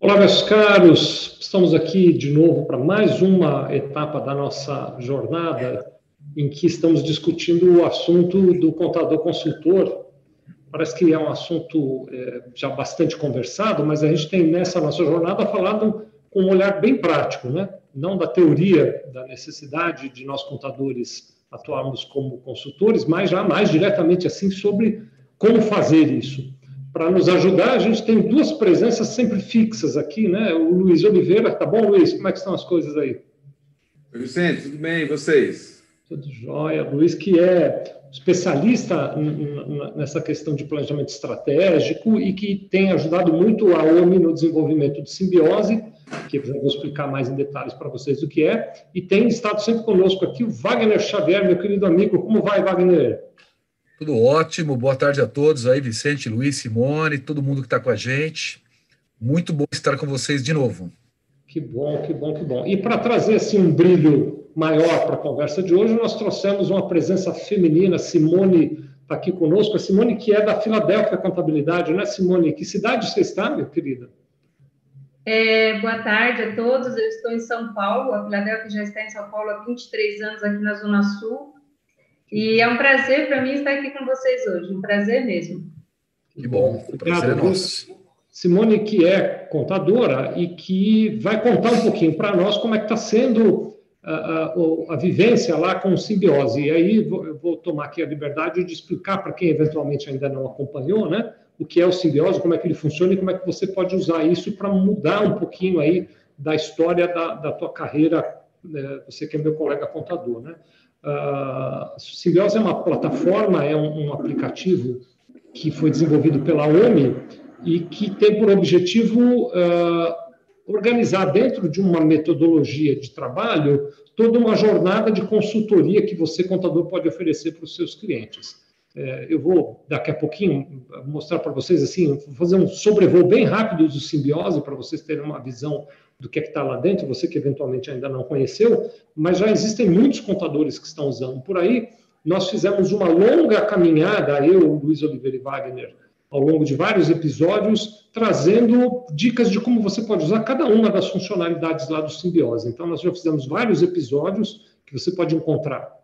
Olá, meus caros, estamos aqui de novo para mais uma etapa da nossa jornada em que estamos discutindo o assunto do contador consultor. Parece que é um assunto é, já bastante conversado, mas a gente tem nessa nossa jornada falado com um olhar bem prático, né? não da teoria da necessidade de nós contadores atuarmos como consultores, mas já mais diretamente assim sobre como fazer isso para nos ajudar, a gente tem duas presenças sempre fixas aqui, né? O Luiz Oliveira, tá bom, Luiz? Como é que estão as coisas aí? Oi, Vicente, tudo bem? E vocês? Tudo jóia. Luiz, que é especialista nessa questão de planejamento estratégico e que tem ajudado muito a OMI no desenvolvimento de simbiose, que eu vou explicar mais em detalhes para vocês o que é, e tem estado sempre conosco aqui o Wagner Xavier, meu querido amigo. Como vai, Wagner? Tudo ótimo, boa tarde a todos aí, Vicente, Luiz, Simone, todo mundo que está com a gente. Muito bom estar com vocês de novo. Que bom, que bom, que bom. E para trazer assim um brilho maior para a conversa de hoje, nós trouxemos uma presença feminina, Simone está aqui conosco, a Simone que é da Filadélfia Contabilidade, né, Simone? Que cidade você está, minha querida? É, boa tarde a todos, eu estou em São Paulo, a Filadélfia já está em São Paulo há 23 anos aqui na Zona Sul, e é um prazer para mim estar aqui com vocês hoje, um prazer mesmo. Que bom, o prazer é nosso. Simone, que é contadora e que vai contar um pouquinho para nós como é que está sendo a, a, a, vivência lá com o simbiose. E aí eu vou tomar aqui a liberdade de explicar para quem eventualmente ainda não acompanhou, né, o que é o simbiose, como é que ele funciona e como é que você pode usar isso para mudar um pouquinho aí da história da, da tua carreira, né, você que é meu colega contador, né? Uh, é uma plataforma, é um, um, aplicativo que foi desenvolvido pela OMI e que tem por objetivo uh, organizar dentro de uma metodologia de trabalho toda uma jornada de consultoria que você, contador, pode oferecer para os seus clientes. É, eu vou, daqui a pouquinho, mostrar para vocês, assim, fazer um sobrevoo bem rápido do Simbiose, para vocês terem uma visão do que é está lá dentro, você que eventualmente ainda não conheceu, mas já existem muitos contadores que estão usando por aí. Nós fizemos uma longa caminhada, eu, Luiz Oliveira e Wagner, ao longo de vários episódios, trazendo dicas de como você pode usar cada uma das funcionalidades lá do Simbiose. Então, nós já fizemos vários episódios que você pode encontrar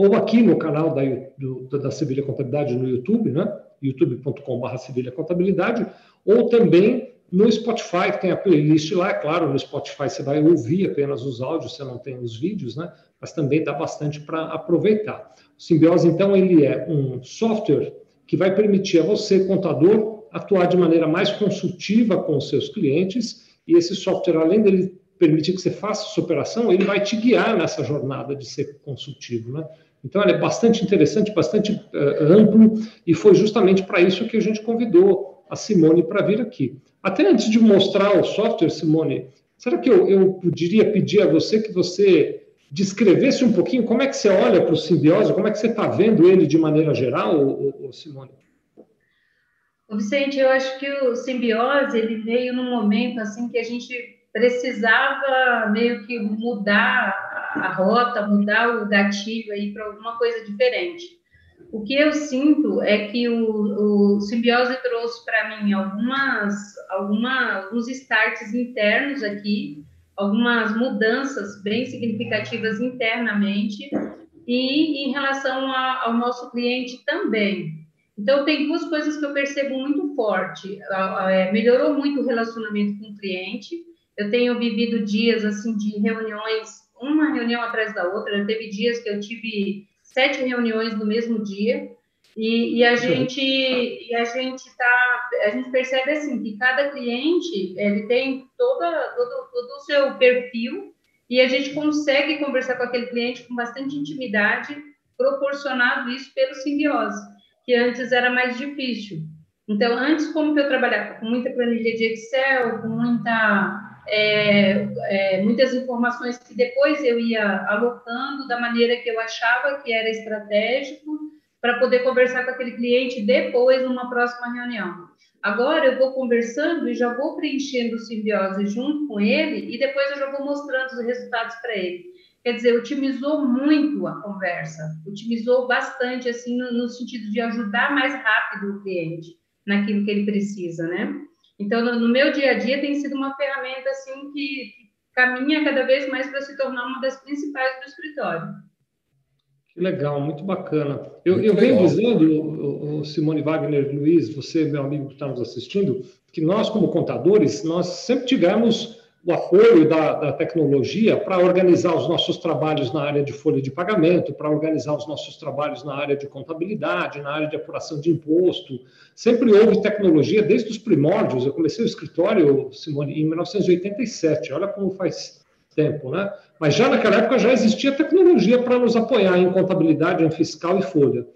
ou aqui no canal da, do, da Sevilha Contabilidade no YouTube, né? youtube.com.br Sevilha Contabilidade, ou também no Spotify, que tem a playlist lá, é claro, no Spotify você vai ouvir apenas os áudios, você não tem os vídeos, né? Mas também dá bastante para aproveitar. O Simbiose, então, ele é um software que vai permitir a você, contador, atuar de maneira mais consultiva com os seus clientes, e esse software, além dele permitir que você faça essa operação, ele vai te guiar nessa jornada de ser consultivo, né? Então, ele é bastante interessante, bastante uh, amplo, e foi justamente para isso que a gente convidou a Simone para vir aqui. Até antes de mostrar o software, Simone, será que eu, eu poderia pedir a você que você descrevesse um pouquinho como é que você olha para o simbiose, como é que você está vendo ele de maneira geral, Simone? O Vicente, eu acho que o simbiose ele veio num momento assim que a gente precisava meio que mudar a rota, mudar o gatilho aí para alguma coisa diferente. O que eu sinto é que o, o simbiose trouxe para mim algumas, alguma, alguns starts internos aqui, algumas mudanças bem significativas internamente e em relação a, ao nosso cliente também. Então, tem duas coisas que eu percebo muito forte. É, melhorou muito o relacionamento com o cliente. Eu tenho vivido dias assim de reuniões, uma reunião atrás da outra. Teve dias que eu tive sete reuniões no mesmo dia e, e a gente e a gente tá a gente percebe assim que cada cliente ele tem toda todo, todo o seu perfil e a gente consegue conversar com aquele cliente com bastante intimidade proporcionado isso pelo simbiose que antes era mais difícil. Então antes como que eu trabalhava? Com muita planilha de Excel com muita é, é, muitas informações que depois eu ia alocando da maneira que eu achava que era estratégico para poder conversar com aquele cliente depois numa próxima reunião. Agora eu vou conversando e já vou preenchendo o simbiose junto com ele e depois eu já vou mostrando os resultados para ele. Quer dizer, otimizou muito a conversa, otimizou bastante assim no, no sentido de ajudar mais rápido o cliente naquilo que ele precisa, né? Então, no, no meu dia a dia, tem sido uma ferramenta assim que caminha cada vez mais para se tornar uma das principais do escritório. Que legal, muito bacana. Eu, muito eu venho dizendo, o Simone Wagner Luiz, você, meu amigo que está nos assistindo, que nós, como contadores, nós sempre tivemos o apoio da, da tecnologia para organizar os nossos trabalhos na área de folha de pagamento, para organizar os nossos trabalhos na área de contabilidade, na área de apuração de imposto. Sempre houve tecnologia desde os primórdios. Eu comecei o escritório, Simone, em 1987. Olha como faz tempo, né? Mas já naquela época já existia tecnologia para nos apoiar em contabilidade, em fiscal e folha.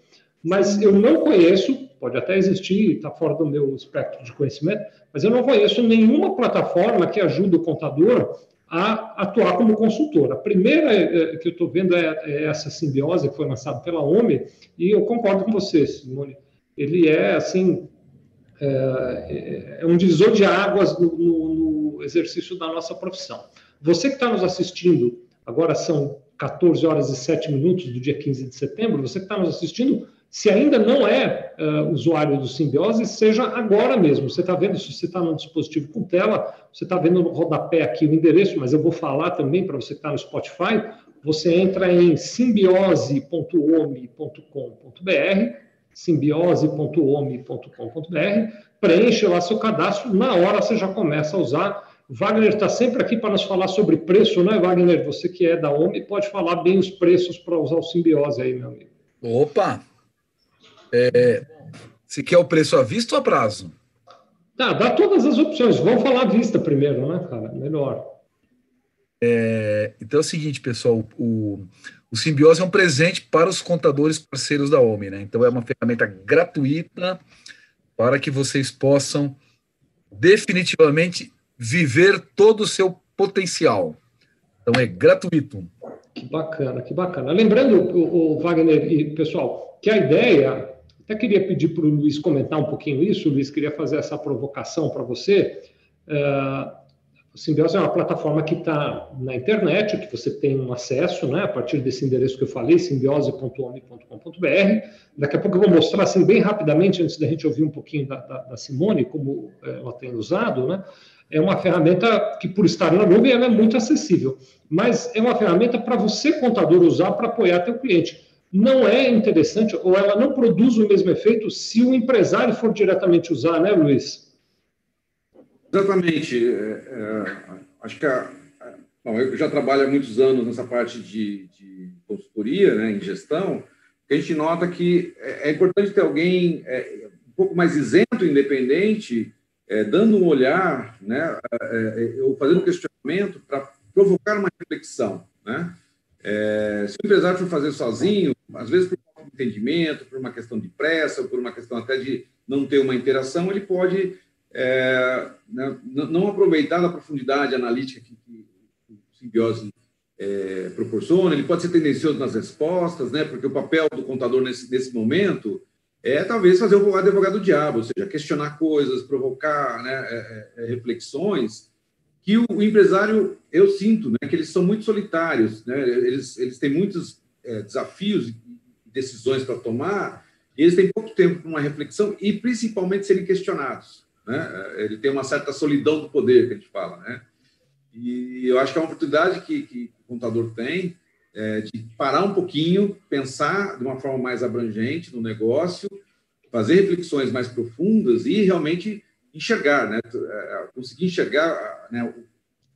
Mas eu não conheço, pode até existir, está fora do meu espectro de conhecimento, mas eu não conheço nenhuma plataforma que ajude o contador a atuar como consultor. A primeira é, é, que eu estou vendo é, é, essa simbiose que foi lançada pela OMI, e eu concordo com você, Simone. Ele é, assim, é, é um divisor de águas no, no, no exercício da nossa profissão. Você que está nos assistindo, agora são 14 horas e 7 minutos do dia 15 de setembro, você que está nos assistindo, se ainda não é uh, usuário do Simbiose, seja agora mesmo. Você está vendo, se você está no dispositivo com tela, você está vendo no rodapé aqui o endereço, mas eu vou falar também para você que está no Spotify. Você entra em simbiose.ome.com.br, simbiose.ome.com.br, preenche lá seu cadastro, na hora você já começa a usar. Wagner está sempre aqui para nos falar sobre preço, né, Wagner? Você que é da OMI pode falar bem os preços para usar o Simbiose aí, meu amigo. Opa, é, se quer o preço à vista ou a prazo? Tá, dá todas as opções. Vamos falar à vista primeiro, né, cara? Melhor. É, então é o seguinte, pessoal, o, o Simbiose é um presente para os contadores parceiros da OMI, né? Então é uma ferramenta gratuita para que vocês possam definitivamente viver todo o seu potencial. Então é gratuito. Que bacana, que bacana. Lembrando, o, o Wagner e pessoal, que a ideia até queria pedir para o Luiz comentar um pouquinho isso. Luiz, queria fazer essa provocação para você. Uh, o Simbiose é uma plataforma que está na internet, que você tem um acesso, né, a partir desse endereço que eu falei, simbiose.ome.com.br. Daqui a pouco eu vou mostrar, assim, bem rapidamente, antes da gente ouvir um pouquinho da, da, da Simone, como eh, ela tem usado, né? É uma ferramenta que, por estar na nuvem, ela é muito acessível. Mas é uma ferramenta para você, contador, usar para apoiar teu cliente não é interessante, ou ela não produz o mesmo efeito se o empresário for diretamente usar, né, Luiz? Exatamente. É, é, acho que a, bom, eu já trabalho há muitos anos nessa parte de, de consultoria, né, em gestão, que a gente nota que é, é importante ter alguém é, um pouco mais isento, independente, é, dando um olhar, né, é, ou fazendo um questionamento para provocar uma reflexão, né? É, se o empresário for fazer sozinho, às vezes por de entendimento, por uma questão de pressa, por uma questão até de não ter uma interação, ele pode é, né, não aproveitar da profundidade analítica que, que o simbiose é, proporciona, ele pode ser tendencioso nas respostas, né, porque o papel do contador nesse, nesse momento é talvez fazer o advogado do diabo, ou seja, questionar coisas, provocar né, é, é, reflexões que o, empresário, eu sinto, né, que eles são muito solitários, né, eles, eles têm muitos é, desafios e decisões para tomar, e eles têm pouco tempo para uma reflexão e principalmente serem questionados. Né? Ele tem uma certa solidão do poder, que a gente fala. Né? E eu acho que é uma oportunidade que, que o contador tem é, de parar um pouquinho, pensar de uma forma mais abrangente no negócio, fazer reflexões mais profundas e realmente enxergar, né? É, conseguir enxergar né, o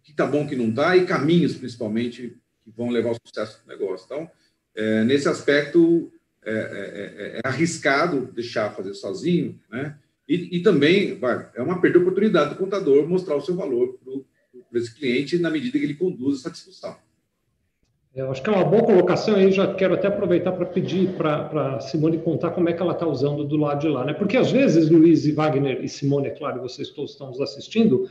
que está bom, o que não está, e caminhos, principalmente, que vão levar ao sucesso do negócio. Então, é, nesse aspecto, é, é, é, é, arriscado deixar fazer sozinho, né? E, e, também vai, é uma perda de oportunidade do contador mostrar o seu valor para esse cliente na medida que ele conduz essa discussão. Eu acho que é uma boa colocação aí, já quero até aproveitar para pedir para a Simone contar como é que ela está usando do lado de lá, né? Porque às vezes, Luiz e Wagner e Simone, é claro, vocês todos estão nos assistindo,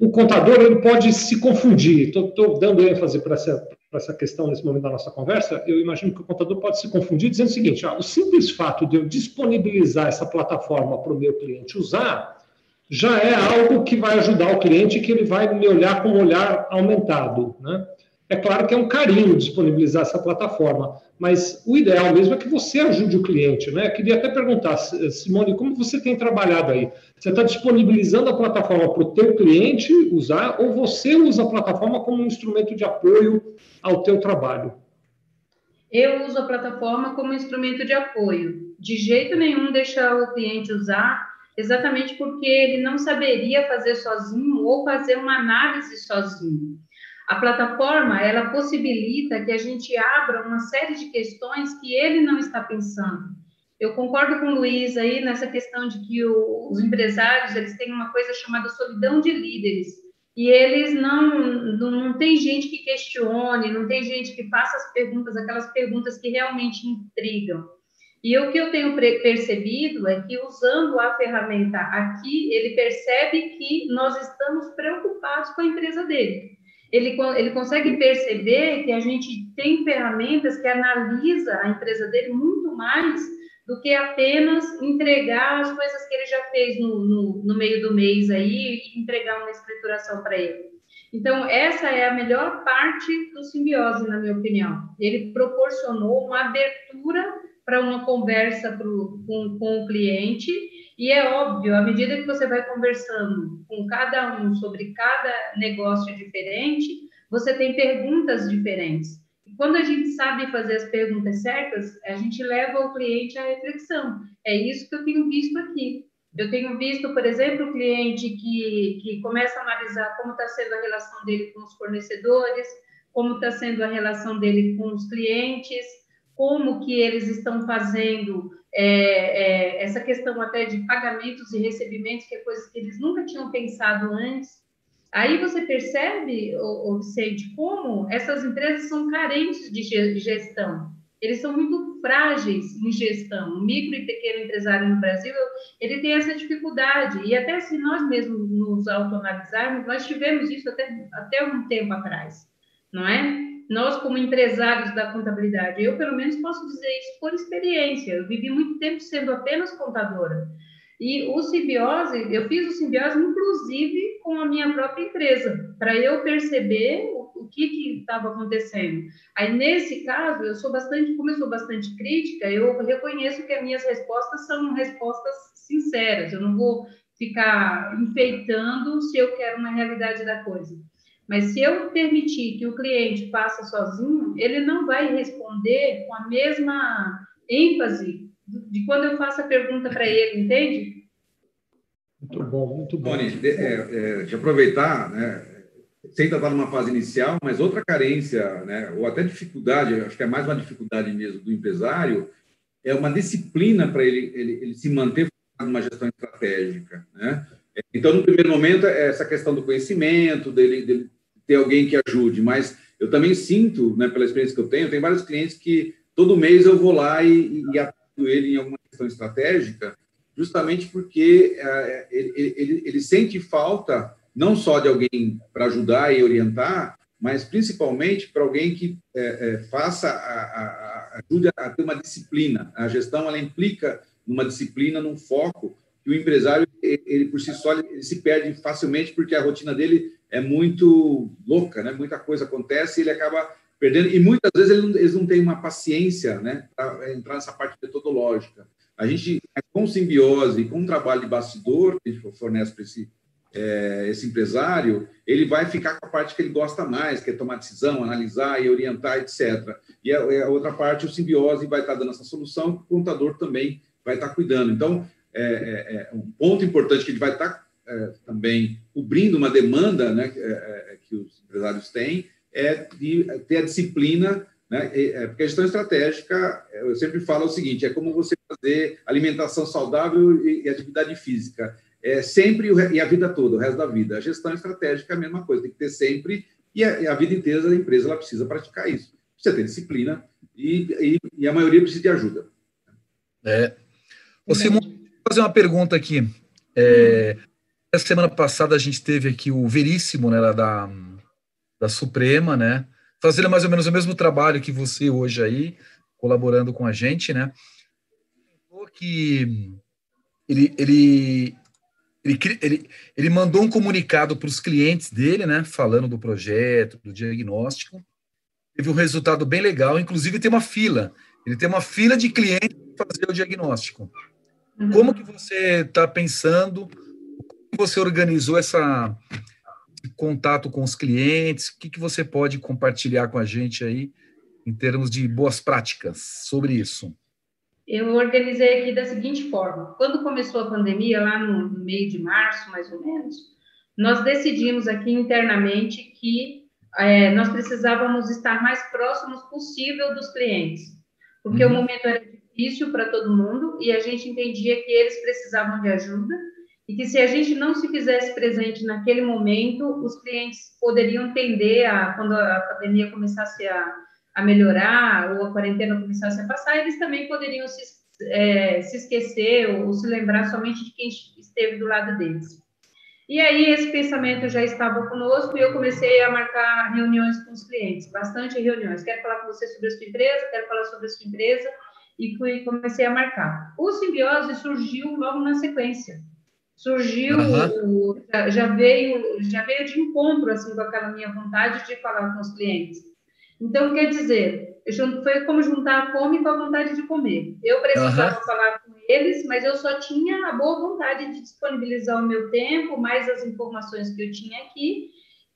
o contador ele pode se confundir. Estou dando ênfase para essa, essa questão nesse momento da nossa conversa. Eu imagino que o contador pode se confundir dizendo o seguinte: ah, o simples fato de eu disponibilizar essa plataforma para o meu cliente usar já é algo que vai ajudar o cliente que ele vai me olhar com um olhar aumentado, né? É claro que é um carinho disponibilizar essa plataforma, mas o ideal mesmo é que você ajude o cliente, né? Queria até perguntar, Simone, como você tem trabalhado aí? Você está disponibilizando a plataforma para o teu cliente usar ou você usa a plataforma como um instrumento de apoio ao teu trabalho? Eu uso a plataforma como instrumento de apoio. De jeito nenhum deixar o cliente usar, exatamente porque ele não saberia fazer sozinho ou fazer uma análise sozinho. A plataforma, ela possibilita que a gente abra uma série de questões que ele não está pensando. Eu concordo com o Luiz aí nessa questão de que o, os empresários, eles têm uma coisa chamada solidão de líderes, e eles não, não, não tem gente que questione, não tem gente que faça as perguntas, aquelas perguntas que realmente intrigam. E o que eu tenho percebido é que usando a ferramenta aqui, ele percebe que nós estamos preocupados com a empresa dele ele, ele consegue perceber que a gente tem ferramentas que analisa a empresa dele muito mais do que apenas entregar as coisas que ele já fez no, no, no meio do mês aí e entregar uma escrituração para ele. Então, essa é a melhor parte do simbiose, na minha opinião. Ele proporcionou uma abertura para uma conversa pro, com, com o cliente e é óbvio, à medida que você vai conversando com cada um sobre cada negócio diferente, você tem perguntas diferentes. E quando a gente sabe fazer as perguntas certas, a gente leva o cliente à reflexão. É isso que eu tenho visto aqui. Eu tenho visto, por exemplo, o cliente que, que começa a analisar como está sendo a relação dele com os fornecedores, como está sendo a relação dele com os clientes, como que eles estão fazendo é, é, essa questão até de pagamentos e recebimentos, que é coisa que eles nunca tinham pensado antes. Aí você percebe, ô, Vicente, como essas empresas são carentes de gestão. Eles são muito frágeis em gestão. O micro e pequeno empresário no Brasil, ele tem essa dificuldade. E até se nós mesmos nos autoanalisarmos, nós tivemos isso até, até um tempo atrás, não é? Nós, como empresários da contabilidade, eu pelo menos posso dizer isso por experiência. Eu vivi muito tempo sendo apenas contadora. E o simbiose, eu fiz o simbiose inclusive com a minha própria empresa, para eu perceber o, o que estava acontecendo. Aí, nesse caso, eu sou bastante, como eu sou bastante crítica, eu reconheço que as minhas respostas são respostas sinceras, eu não vou ficar enfeitando se eu quero uma realidade da coisa. Mas se eu permitir que o cliente faça sozinho, ele não vai responder com a mesma ênfase de quando eu faço a pergunta para ele, entende? Muito bom, muito bom. Tony, de, é, é, de aproveitar, né, você ainda está numa fase inicial, mas outra carência, né, ou até dificuldade, acho que é mais uma dificuldade mesmo do empresário, é uma disciplina para ele, ele, ele se manter numa gestão estratégica. Né? Então, no primeiro momento, é essa questão do conhecimento, dele, dele ter alguém que ajude, mas eu também sinto, né, pela experiência que eu tenho, tem vários clientes que todo mês eu vou lá e, e ele em alguma questão estratégica, justamente porque é, ele, ele, ele, sente falta não só de alguém para ajudar e orientar, mas principalmente para alguém que é, é, faça a, a, ajude a ter uma disciplina. A gestão ela implica numa disciplina, num foco que o empresário ele por si só ele se perde facilmente porque a rotina dele é muito louca, né? Muita coisa acontece e ele acaba perdendo. E muitas vezes ele não, eles não têm uma paciência, né? Para entrar nessa parte metodológica. A gente, com simbiose, com um trabalho de bastidor que a gente fornece para esse, é, esse empresário, ele vai ficar com a parte que ele gosta mais, que é tomar decisão, analisar e orientar, etc. E a, a outra parte, o simbiose vai estar dando essa solução, o contador também vai estar cuidando. Então, é, é, é um ponto importante que ele vai estar é, também cobrindo uma demanda né, que, é, os empresários têm, é de ter a disciplina, né, porque a gestão estratégica, eu sempre falo o seguinte, é como você fazer alimentação saudável e, e atividade física, é sempre e a vida toda, o resto da vida. A gestão estratégica é a mesma coisa, tem que ter sempre, e a, a vida inteira da empresa ela precisa praticar isso. Precisa ter disciplina e, e, e a maioria precisa de ajuda. É. Ô, Simão, fazer uma pergunta aqui. É, essa semana passada a gente teve aqui o Veríssimo, né, da, da Suprema, né, fazendo mais ou menos o mesmo trabalho que você hoje aí, colaborando com a gente, né, que ele, ele, ele, ele, ele mandou um comunicado para os clientes dele, né, falando do projeto, do diagnóstico, teve um resultado bem legal, inclusive tem uma fila. Ele tem uma fila de clientes para fazer o diagnóstico. Uhum. Como que você está pensando? Como você organizou essa contato com os clientes? O que, que você pode compartilhar com a gente aí em termos de boas práticas sobre isso? Eu organizei aqui da seguinte forma: quando começou a pandemia, lá no meio de março, mais ou menos, nós decidimos aqui internamente que é, nós precisávamos estar mais próximos possível dos clientes, porque uhum. o momento era difícil para todo mundo e a gente entendia que eles precisavam de ajuda e que se a gente não se fizesse presente naquele momento, os clientes poderiam tender a, quando a pandemia começasse a, a melhorar ou a quarentena começasse a passar, eles também poderiam se, é, se esquecer ou, ou se lembrar somente de quem esteve do lado deles. E aí esse pensamento já estava conosco e eu comecei a marcar reuniões com os clientes, bastante reuniões. Quero falar com você sobre a sua empresa, quero falar sobre a sua empresa e fui, comecei a marcar. O simbiose surgiu logo na sequência. Surgiu, uhum. já, já, veio, já veio de encontro assim com aquela minha vontade de falar com os clientes. Então quer dizer, foi como juntar a fome com a vontade de comer. Eu precisava uhum. falar com eles, mas eu só tinha a boa vontade de disponibilizar o meu tempo, mais as informações que eu tinha aqui.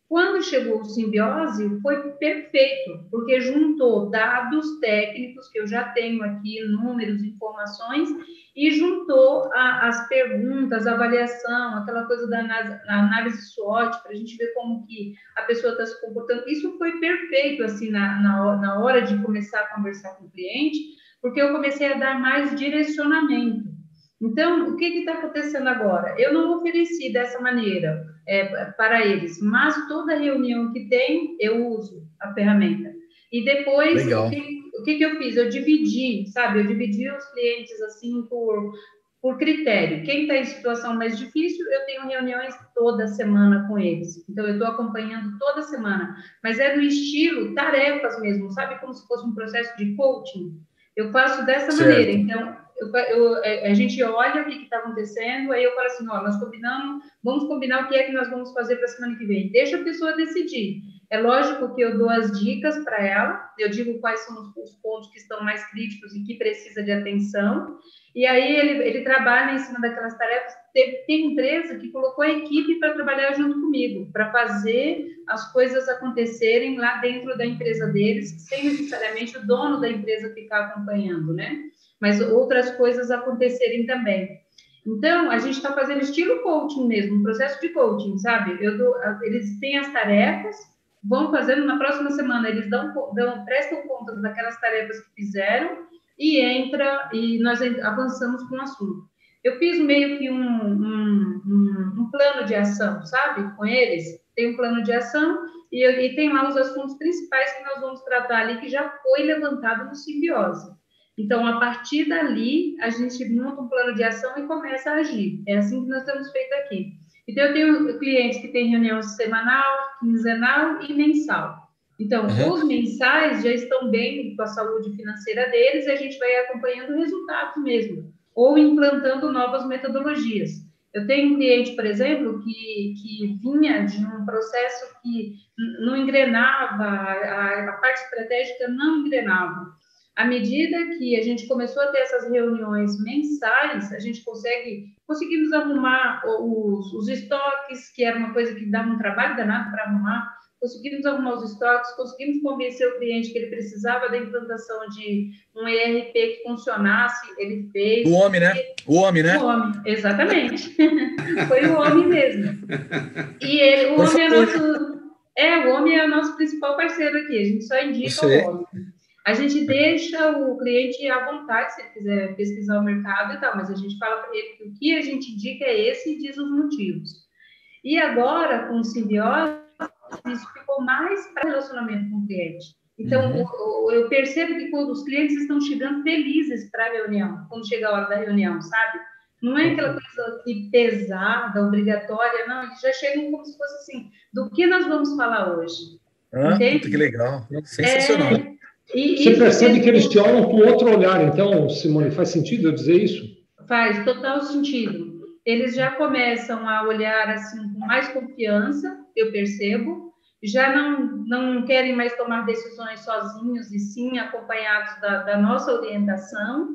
Quando chegou o simbiose, foi perfeito, porque juntou dados técnicos que eu já tenho aqui, números, informações, e juntou a, as perguntas, a avaliação, aquela coisa da análise, SWOT, para a gente ver como que a pessoa está se comportando. Isso foi perfeito, assim, na, na, na hora de começar a conversar com o cliente, porque eu comecei a dar mais direcionamento. Então, o que está acontecendo agora? Eu não ofereci dessa maneira é, para eles, mas toda reunião que tem, eu uso a ferramenta. E depois, o que, o que, que, eu fiz? Eu dividi, sabe? Eu dividi os clientes assim por, por critério. Quem está em situação mais difícil, eu tenho reuniões toda semana com eles. Então, eu estou acompanhando toda semana. Mas é no estilo tarefas mesmo, sabe? Como se fosse um processo de coaching. Eu faço dessa certo. maneira. Então, eu, eu, é, a gente olha o que está acontecendo, aí eu falo assim, ó, nós combinamos, vamos combinar o que é que nós vamos fazer para a semana que vem. Deixa a pessoa decidir. É lógico que eu dou as dicas para ela, eu digo quais são os, os, pontos que estão mais críticos e que precisa de atenção, e aí ele, ele trabalha em cima daquelas tarefas. Tem, empresa que colocou a equipe para trabalhar junto comigo, para fazer as coisas acontecerem lá dentro da empresa deles, sem necessariamente o dono da empresa ficar acompanhando, né? Mas outras coisas acontecerem também. Então, a gente está fazendo estilo coaching mesmo, um processo de coaching, sabe? Dou, eles têm as tarefas, vão fazendo na próxima semana, eles dão, dão prestam contas daquelas tarefas que fizeram e entra e nós avançamos com o assunto. Eu fiz meio que um, um, um, um plano de ação, sabe, com eles. Tem um plano de ação e, e tem lá os assuntos principais que nós vamos tratar ali, que já foi levantado no simbiose. Então, a partir dali, a gente monta um plano de ação e começa a agir. É assim que nós temos feito aqui. Então, eu tenho clientes que têm reunião semanal, quinzenal e mensal. Então, uhum. os mensais já estão bem com a saúde financeira deles e a gente vai acompanhando o resultado mesmo, ou implantando novas metodologias. Eu tenho um cliente, por exemplo, que, que vinha de um processo que não engrenava, a, a parte estratégica não engrenava. À medida que a gente começou a ter essas reuniões mensais, a gente consegue conseguimos arrumar os, os estoques, que era uma coisa que dava um trabalho danado para arrumar, conseguimos arrumar os estoques, conseguimos convencer o cliente que ele precisava da implantação de um ERP que funcionasse, ele fez. O homem, né? O homem, né? O homem, exatamente. Foi o homem mesmo. E ele, o homem é nosso. É, o homem é o nosso principal parceiro aqui, a gente só indica o homem. A gente deixa o cliente à vontade, se ele quiser pesquisar o mercado e tal, mas a gente fala para ele que o que a gente indica é esse e diz os motivos. E agora, com o simbiose, isso ficou mais para relacionamento com o cliente. Então, uhum. eu percebo que quando os clientes estão chegando felizes para a reunião, quando chega a hora da reunião, sabe? Não é aquela coisa que pesada, obrigatória, não, eles já chegam como se fosse assim, do que nós vamos falar hoje? Ah, que legal, sensacional. É, e, Você percebe que eles te olham com outro olhar, então, Simone, faz sentido eu dizer isso? Faz total sentido. Eles já começam a olhar assim com mais confiança, eu percebo, já não, não querem mais tomar decisões sozinhos e sim acompanhados da, da nossa orientação.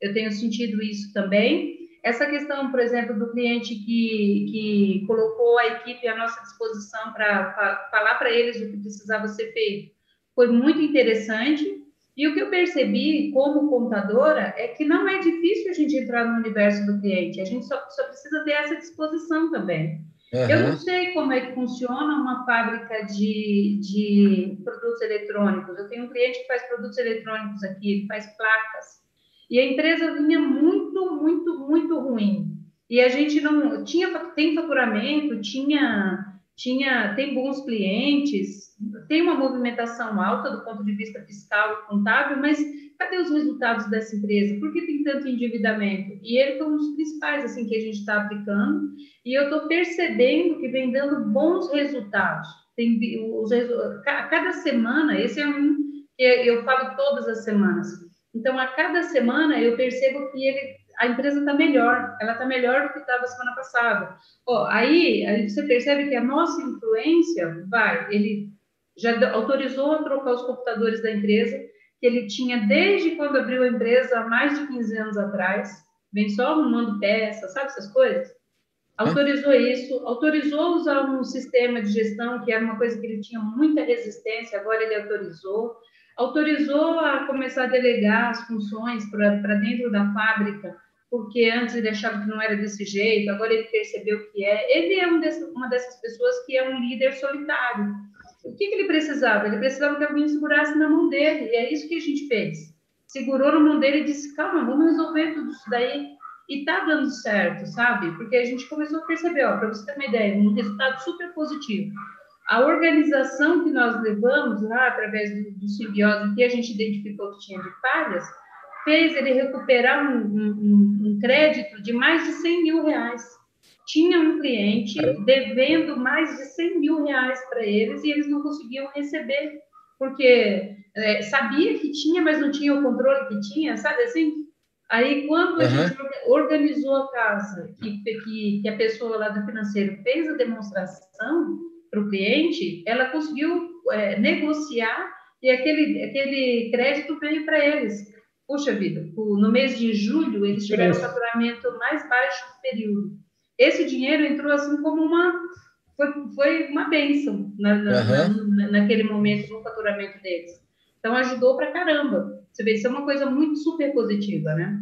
Eu tenho sentido isso também. Essa questão, por exemplo, do cliente que, que colocou a equipe à nossa disposição para falar para eles o que precisava ser feito, foi muito interessante. E o que eu percebi como contadora é que não é difícil a gente entrar no universo do cliente, a gente só, só precisa ter essa disposição também. Uhum. Eu não sei como é que funciona uma fábrica de, de produtos eletrônicos. Eu tenho um cliente que faz produtos eletrônicos aqui, faz placas. E a empresa vinha muito, muito, muito ruim. E a gente não tinha tem faturamento, tinha tinha tem bons clientes, tem uma movimentação alta do ponto de vista fiscal e contábil, mas cadê os resultados dessa empresa? Por que tem tanto endividamento? E ele foi um dos principais assim que a gente está aplicando, e eu estou percebendo que vem dando bons resultados. Tem os cada semana, esse é um que eu falo todas as semanas. Então, a cada semana eu percebo que ele, a empresa está melhor, ela está melhor do que estava semana passada. Ó, aí, aí você percebe que a nossa influência vai, ele já autorizou a trocar os computadores da empresa, que ele tinha desde quando abriu a empresa, há mais de 15 anos atrás, vem só arrumando peças, sabe essas coisas? Autorizou isso, autorizou usar um sistema de gestão, que era uma coisa que ele tinha muita resistência, agora ele autorizou. Autorizou a começar a delegar as funções para dentro da fábrica, porque antes ele achava que não era desse jeito, agora ele percebeu que é. Ele é um desse, uma dessas pessoas que é um líder solitário o que, que ele precisava? Ele precisava que alguém segurasse na mão dele, e é isso que a gente fez. Segurou na mão dele e disse: calma, vamos resolver tudo isso daí. E tá dando certo, sabe? Porque a gente começou a perceber, ó, para você ter uma ideia, um resultado super positivo. A organização que nós levamos lá, através do, do simbiose, que a gente identificou que tinha de falhas, fez ele recuperar um, um, um crédito de mais de 100 mil reais tinha um cliente devendo mais de 100 mil reais para eles e eles não conseguiam receber, porque é, sabia que tinha, mas não tinha o controle que tinha, sabe assim? Aí, quando a uhum. gente organizou a casa, que, que, que, a pessoa lá do financeiro fez a demonstração para o cliente, ela conseguiu é, negociar e aquele, aquele crédito veio para eles. Puxa vida, no mês de julho, eles tiveram o faturamento mais baixo do período esse dinheiro entrou assim como uma foi, foi uma bênção na, na, uhum. na, naquele momento no faturamento deles. Então ajudou para caramba. Você vê, isso é uma coisa muito super positiva, né?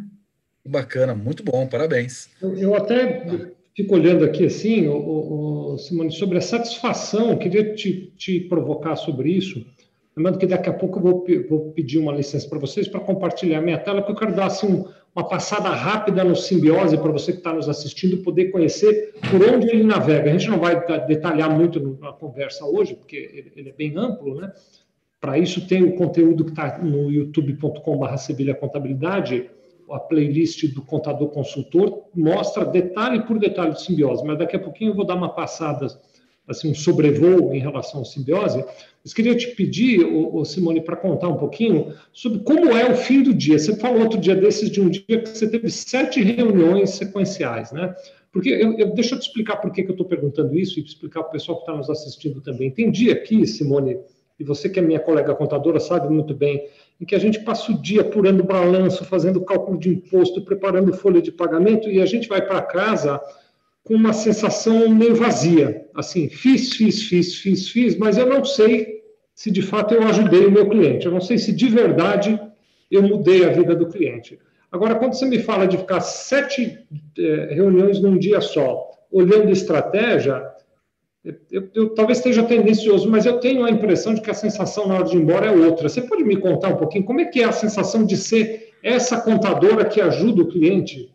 Bacana, muito bom, parabéns. Eu, eu até fico olhando aqui assim, o, o, Simone, sobre a satisfação, queria te, te provocar sobre isso. Lembrando que daqui a pouco eu vou, vou pedir uma licença para vocês para compartilhar minha tela, porque eu quero dar assim, um, uma passada rápida no simbiose para você que está nos assistindo poder conhecer por onde ele navega. A gente não vai detalhar muito na conversa hoje, porque ele, é bem amplo, né? Para isso tem o conteúdo que está no youtube.com.br Contabilidade, a playlist do Contador Consultor, mostra detalhe por detalhe de simbiose, mas daqui a pouquinho eu vou dar uma passada assim, um sobrevoo em relação à simbiose, mas queria te pedir, ô, ô Simone, para contar um pouquinho sobre como é o fim do dia. Você falou outro dia desses de um dia que você teve sete reuniões sequenciais, né? Porque eu, eu deixa eu te explicar por que, que eu estou perguntando isso e explicar para o pessoal que está nos assistindo também. Tem dia aqui, Simone, e você que é minha colega contadora sabe muito bem, em que a gente passa o dia apurando balanço, fazendo cálculo de imposto, preparando folha de pagamento, e a gente vai para casa com uma sensação meio vazia. Assim, fiz, fiz, fiz, fiz, fiz, mas eu não sei se de fato eu ajudei o meu cliente. Eu não sei se de verdade eu mudei a vida do cliente. Agora, quando você me fala de ficar sete é, reuniões num dia só, olhando estratégia, eu, eu, talvez esteja tendencioso, mas eu tenho a impressão de que a sensação na hora de ir embora é outra. Você pode me contar um pouquinho como é que é a sensação de ser essa contadora que ajuda o cliente?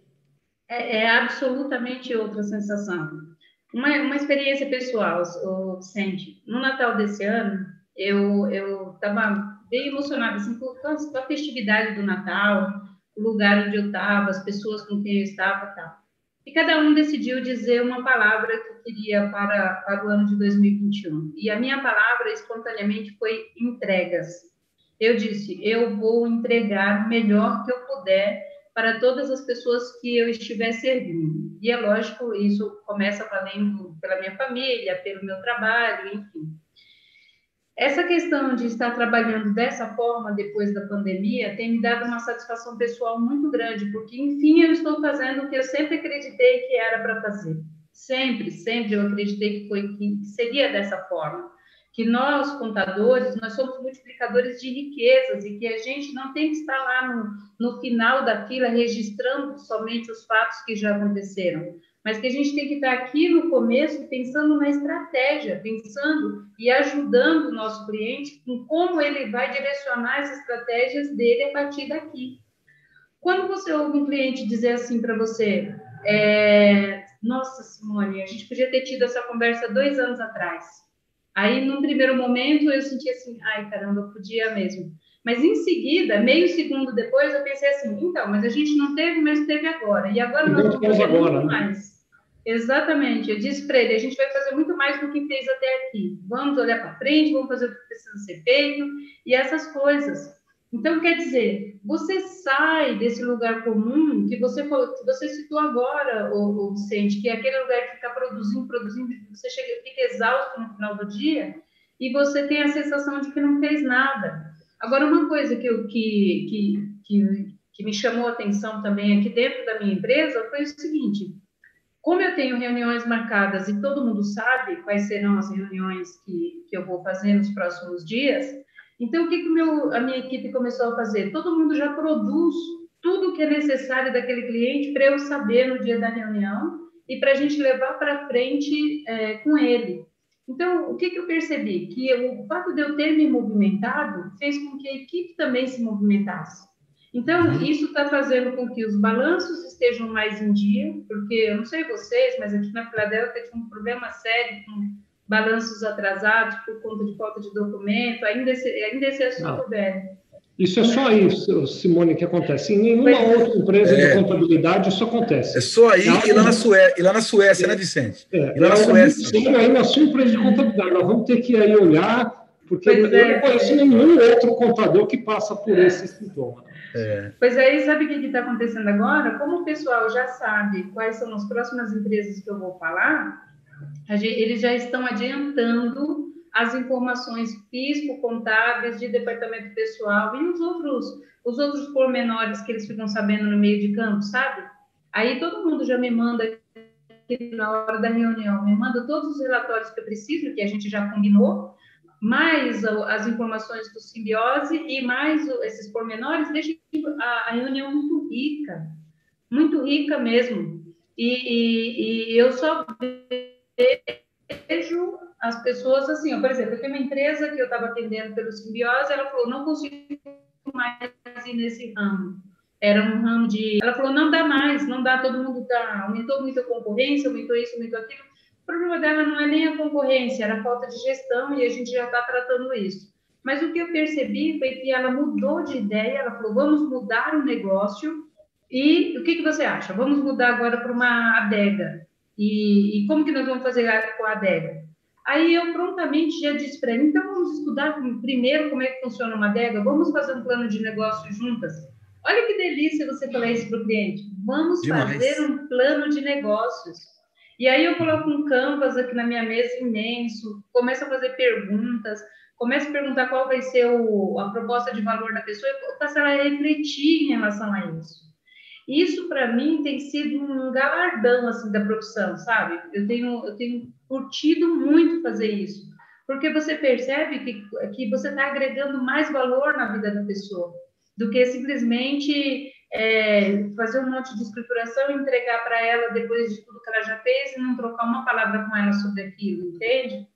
É, é absolutamente outra sensação. Uma, uma experiência pessoal, o Vicente. No Natal desse ano, eu eu estava bem emocionada assim, com, a festividade do Natal, o lugar onde eu estava, as pessoas com quem eu estava, tal. E cada um decidiu dizer uma palavra que queria para, para o ano de 2021. E a minha palavra, espontaneamente, foi entregas. Eu disse: eu vou entregar o melhor que eu puder para todas as pessoas que eu estiver servindo. E é lógico, isso começa valendo pela minha família, pelo meu trabalho, enfim. essa questão de estar trabalhando dessa forma depois da pandemia tem me dado uma satisfação pessoal muito grande, porque enfim eu estou fazendo o que eu sempre acreditei que era para fazer. Sempre, sempre eu acreditei que foi que seria dessa forma que nós, contadores, nós somos multiplicadores de riquezas e que a gente não tem que estar lá no, no final da fila registrando somente os fatos que já aconteceram, mas que a gente tem que estar aqui no começo pensando na estratégia, pensando e ajudando o nosso cliente em como ele vai direcionar as estratégias dele a partir daqui. Quando você ouve um cliente dizer assim para você, é, nossa, Simone, a gente podia ter tido essa conversa dois anos atrás. Aí, num primeiro momento, eu senti assim, ai, caramba, eu podia mesmo. Mas em seguida, meio segundo depois, eu pensei assim, então, mas a gente não teve, mas teve agora. E agora nós vamos fazer agora, muito né? mais. Exatamente. Eu disse para ele, a gente vai fazer muito mais do que fez até aqui. Vamos olhar para frente, vamos fazer o que precisa ser feito e essas coisas. Então, quer dizer, você sai desse lugar comum que você, que você citou agora, o, Vicente, que é aquele lugar que fica produzindo, produzindo, você chega, fica exausto no final do dia e você tem a sensação de que não fez nada. Agora, uma coisa que, eu, que, que, que, que me chamou a atenção também aqui dentro da minha empresa foi o seguinte: como eu tenho reuniões marcadas e todo mundo sabe quais serão as reuniões que, que eu vou fazer nos próximos dias, então, o que, que meu, a minha equipe começou a fazer? Todo mundo já produz tudo que é necessário daquele cliente para eu saber no dia da reunião e para a gente levar para frente é, com ele. Então, o que, que eu percebi? Que o fato de eu ter me movimentado fez com que a equipe também se movimentasse. Então, uhum. isso está fazendo com que os balanços estejam mais em dia, porque eu não sei vocês, mas aqui na Filadélfia tinha um problema sério com balanços atrasados por conta de falta de documento, ainda esse, ainda esse assunto velho. Isso é só isso, Simone, que acontece. Em nenhuma é, outra empresa é, de contabilidade isso acontece. É só aí e, lá na Suécia, e lá na Suécia, né, Vicente? É, e lá na Suécia. Sim, aí na sua empresa de contabilidade. Nós vamos ter que aí olhar, porque pois eu é. não conheço nenhum outro contador que passa por esse sintoma. É. Pois aí, sabe o que está acontecendo agora? Como o pessoal já sabe quais são as próximas empresas que eu vou falar, eles já estão adiantando as informações fisco, contábeis, de departamento pessoal e os outros, os outros pormenores que eles ficam sabendo no meio de campo, sabe? Aí todo mundo já me manda na hora da reunião, me manda todos os relatórios que eu preciso, que a gente já combinou, mais as informações do simbiose e mais esses pormenores, deixa a reunião muito rica, muito rica mesmo. E, e, e eu só vejo as pessoas assim, ó, por exemplo, eu tenho uma empresa que eu estava atendendo pelo simbiose, ela falou, não consigo mais ir nesse ramo. Era um ramo de. Ela falou, não dá mais, não dá, todo mundo tá. Aumentou muito a concorrência, aumentou isso, aumentou aquilo. O problema dela não é nem a concorrência, era a falta de gestão e a gente já está tratando isso. Mas o que eu percebi foi que ela mudou de ideia, ela falou, vamos mudar o negócio e o que, que você acha? Vamos mudar agora para uma adega. E, e, como que nós vamos fazer com a adega? Aí eu prontamente já disse para ele, então vamos estudar primeiro como é que funciona uma adega, vamos fazer um plano de negócio juntas. Olha que delícia você falar isso para o cliente. Vamos Demais. fazer um plano de negócios. E aí eu coloco um canvas aqui na minha mesa imenso, começo a fazer perguntas, começo a perguntar qual vai ser o, a proposta de valor da pessoa e faço ela refletir em relação a isso. Isso para mim tem sido um galardão assim da profissão, sabe? Eu tenho eu tenho curtido muito fazer isso, porque você percebe que que você está agregando mais valor na vida da pessoa do que simplesmente é, fazer um monte de escrituração e entregar para ela depois de tudo que ela já fez e não trocar uma palavra com ela sobre aquilo, entende?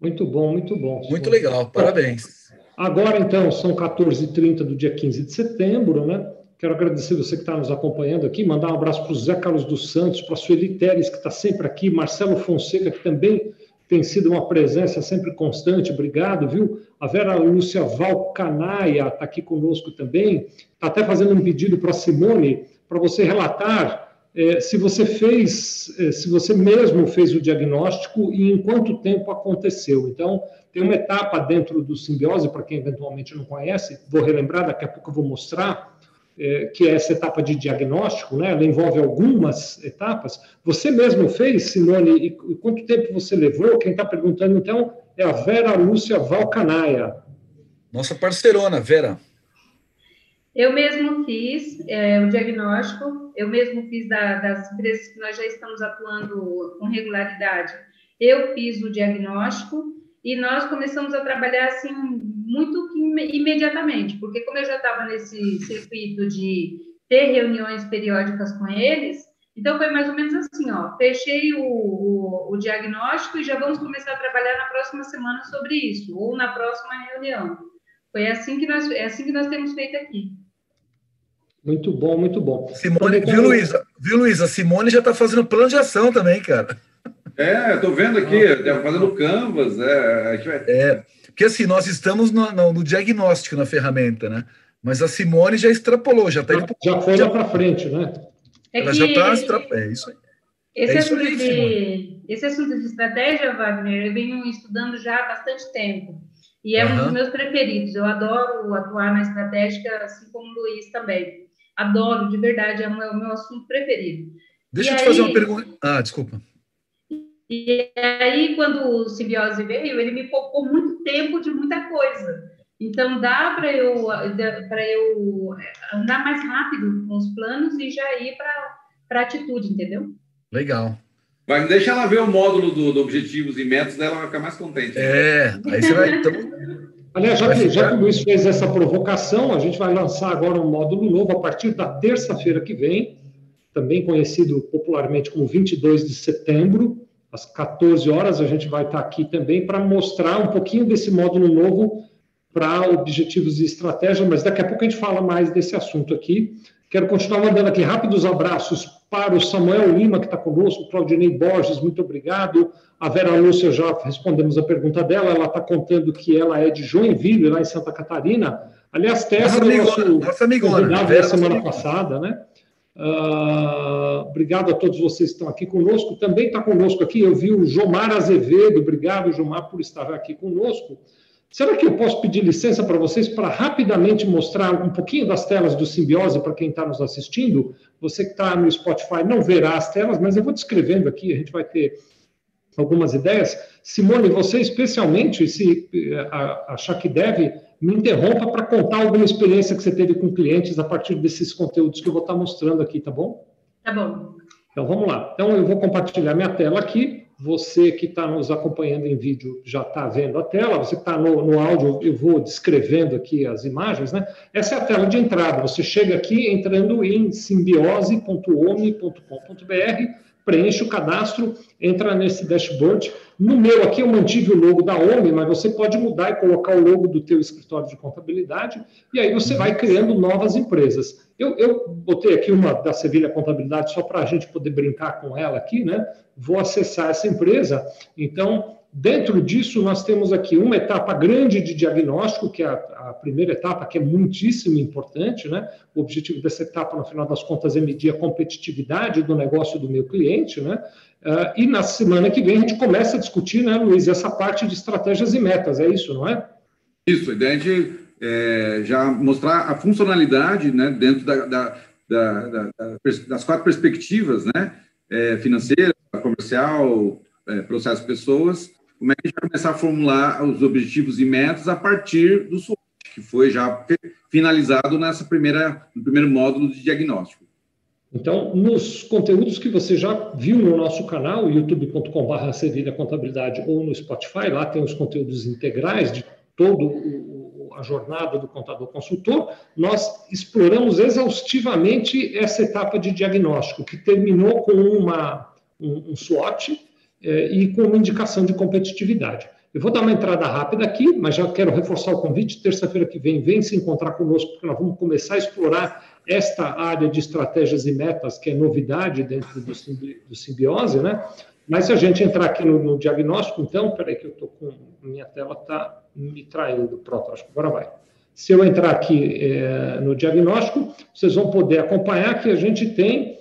Muito bom, muito bom. Muito legal, parabéns. Agora, então, são 14h30 do dia 15 de setembro, né? Quero agradecer você que está nos acompanhando aqui, mandar um abraço para o Zé Carlos dos Santos, para a Sueli Teres, que está sempre aqui, Marcelo Fonseca, que também tem sido uma presença sempre constante, obrigado, viu? A Vera Lúcia Valcanaia está aqui conosco também, está até fazendo um pedido para Simone, para você relatar é, se você fez, é, se você mesmo fez o diagnóstico e em quanto tempo aconteceu. Então, tem uma etapa dentro do simbiose, para quem eventualmente não conhece, vou relembrar, daqui a pouco eu vou mostrar, que é essa etapa de diagnóstico, né? ela envolve algumas etapas. Você mesmo fez, Simone, e, e quanto tempo você levou? Quem está perguntando, então, é a Vera Lúcia Valcanaia. Nossa parceirona, Vera. Eu mesmo fiz é, o diagnóstico, eu mesmo fiz da, das empresas que nós já estamos atuando com regularidade. Eu fiz o diagnóstico e nós começamos a trabalhar assim muito imediatamente, porque como eu já estava nesse circuito de ter reuniões periódicas com eles, então foi mais ou menos assim, ó, fechei o, o, o diagnóstico e já vamos começar a trabalhar na próxima semana sobre isso, ou na próxima reunião. Foi assim que nós, é assim que nós temos feito aqui. Muito bom, muito bom. Simone, viu, Luísa? Viu, Luísa? A Simone já está fazendo plano de ação também, cara. É, estou vendo aqui, ah, fazendo canvas. É, é, porque assim, nós estamos no, no, no, diagnóstico na ferramenta, né? Mas a Simone já extrapolou, já está indo Já foi lá para frente, né? É Ela já está. Extra... É isso aí. Esse, é assunto aí, de, esse assunto de estratégia, Wagner, eu venho estudando já há bastante tempo. E é uhum. um dos meus preferidos. Eu adoro atuar na estratégica, assim como o Luiz também. Adoro, de verdade, é o meu, meu assunto preferido. Deixa e eu te aí, fazer uma pergunta. Ah, desculpa. E aí, quando o simbiose veio, ele me poupou muito tempo de muita coisa. Então, dá para eu, para eu andar mais rápido com os planos e já ir para a atitude, entendeu? Legal. Vai, deixa ela ver o módulo do, do Objetivos e Métodos dela, vai ficar mais contente. É, aí você vai. Então... Aliás, já que, já que o Luiz fez essa provocação, a gente vai lançar agora um módulo novo a partir da terça-feira que vem, também conhecido popularmente como 22 de setembro, às 14 horas. A gente vai estar aqui também para mostrar um pouquinho desse módulo novo para objetivos e estratégia, mas daqui a pouco a gente fala mais desse assunto aqui. Quero continuar mandando aqui rápidos abraços para o Samuel Lima, que está conosco, Claudinei Borges, muito obrigado. A Vera Lúcia, já respondemos a pergunta dela, ela está contando que ela é de Joinville, lá em Santa Catarina. Aliás, terra nossa do nosso nossa amigona, Vera, semana passada, né? Uh, obrigado a todos vocês que estão aqui conosco. Também está conosco aqui, eu vi o Jomar Azevedo, obrigado, Jomar, por estar aqui conosco. Será que eu posso pedir licença para vocês para rapidamente mostrar um pouquinho das telas do Simbiose para quem está nos assistindo? Você que está no Spotify não verá as telas, mas eu vou descrevendo aqui, a gente vai ter algumas ideias. Simone, você especialmente, se eh, achar que deve, me interrompa para contar alguma experiência que você teve com clientes a partir desses conteúdos que eu vou estar tá mostrando aqui, tá bom? Tá bom. Então vamos lá. Então eu vou compartilhar minha tela aqui você que está nos acompanhando em vídeo já está vendo a tela, você que está no, no áudio, eu vou descrevendo aqui as imagens, né? Essa é a tela de entrada. Você chega aqui entrando em simbiose.ome.com.br preenche o cadastro, entra nesse dashboard. No meu aqui eu mantive o logo da OMI, mas você pode mudar e colocar o logo do teu escritório de contabilidade, e aí você vai criando novas empresas. Eu, eu botei aqui uma da Sevilha Contabilidade só para a gente poder brincar com ela aqui, né? Vou acessar essa empresa. Então, Dentro disso, nós temos aqui uma etapa grande de diagnóstico, que é a, a, primeira etapa, que é muitíssimo importante. Né? O objetivo dessa etapa, no final das contas, é medir a competitividade do negócio do meu cliente. Né? Uh, e na semana que vem a gente começa a discutir, né, Luiz, essa parte de estratégias e metas, é isso, não é? Isso, a ideia é de é, já mostrar a funcionalidade né, dentro da, da, da, das quatro perspectivas, né? É, financeira, comercial, é, processo pessoas, como é que a gente vai começar a formular os objetivos e metas a partir do SWOT, que foi já finalizado nessa primeira, no primeiro módulo de diagnóstico. Então, nos conteúdos que você já viu no nosso canal, youtube.com.br Contabilidade ou no Spotify, lá tem os conteúdos integrais de todo a jornada do contador consultor, nós exploramos exaustivamente essa etapa de diagnóstico, que terminou com uma, um, um SWOT, é, e com uma indicação de competitividade. Eu vou dar uma entrada rápida aqui, mas já quero reforçar o convite. Terça-feira que vem, vem se encontrar conosco, porque nós vamos começar a explorar esta área de estratégias e metas, que é novidade dentro do, do simbiose, né? Mas se a gente entrar aqui no, no diagnóstico, então, peraí que eu estou com. Minha tela está me traindo. Pronto, acho que agora vai. Se eu entrar aqui é, no diagnóstico, vocês vão poder acompanhar que a gente tem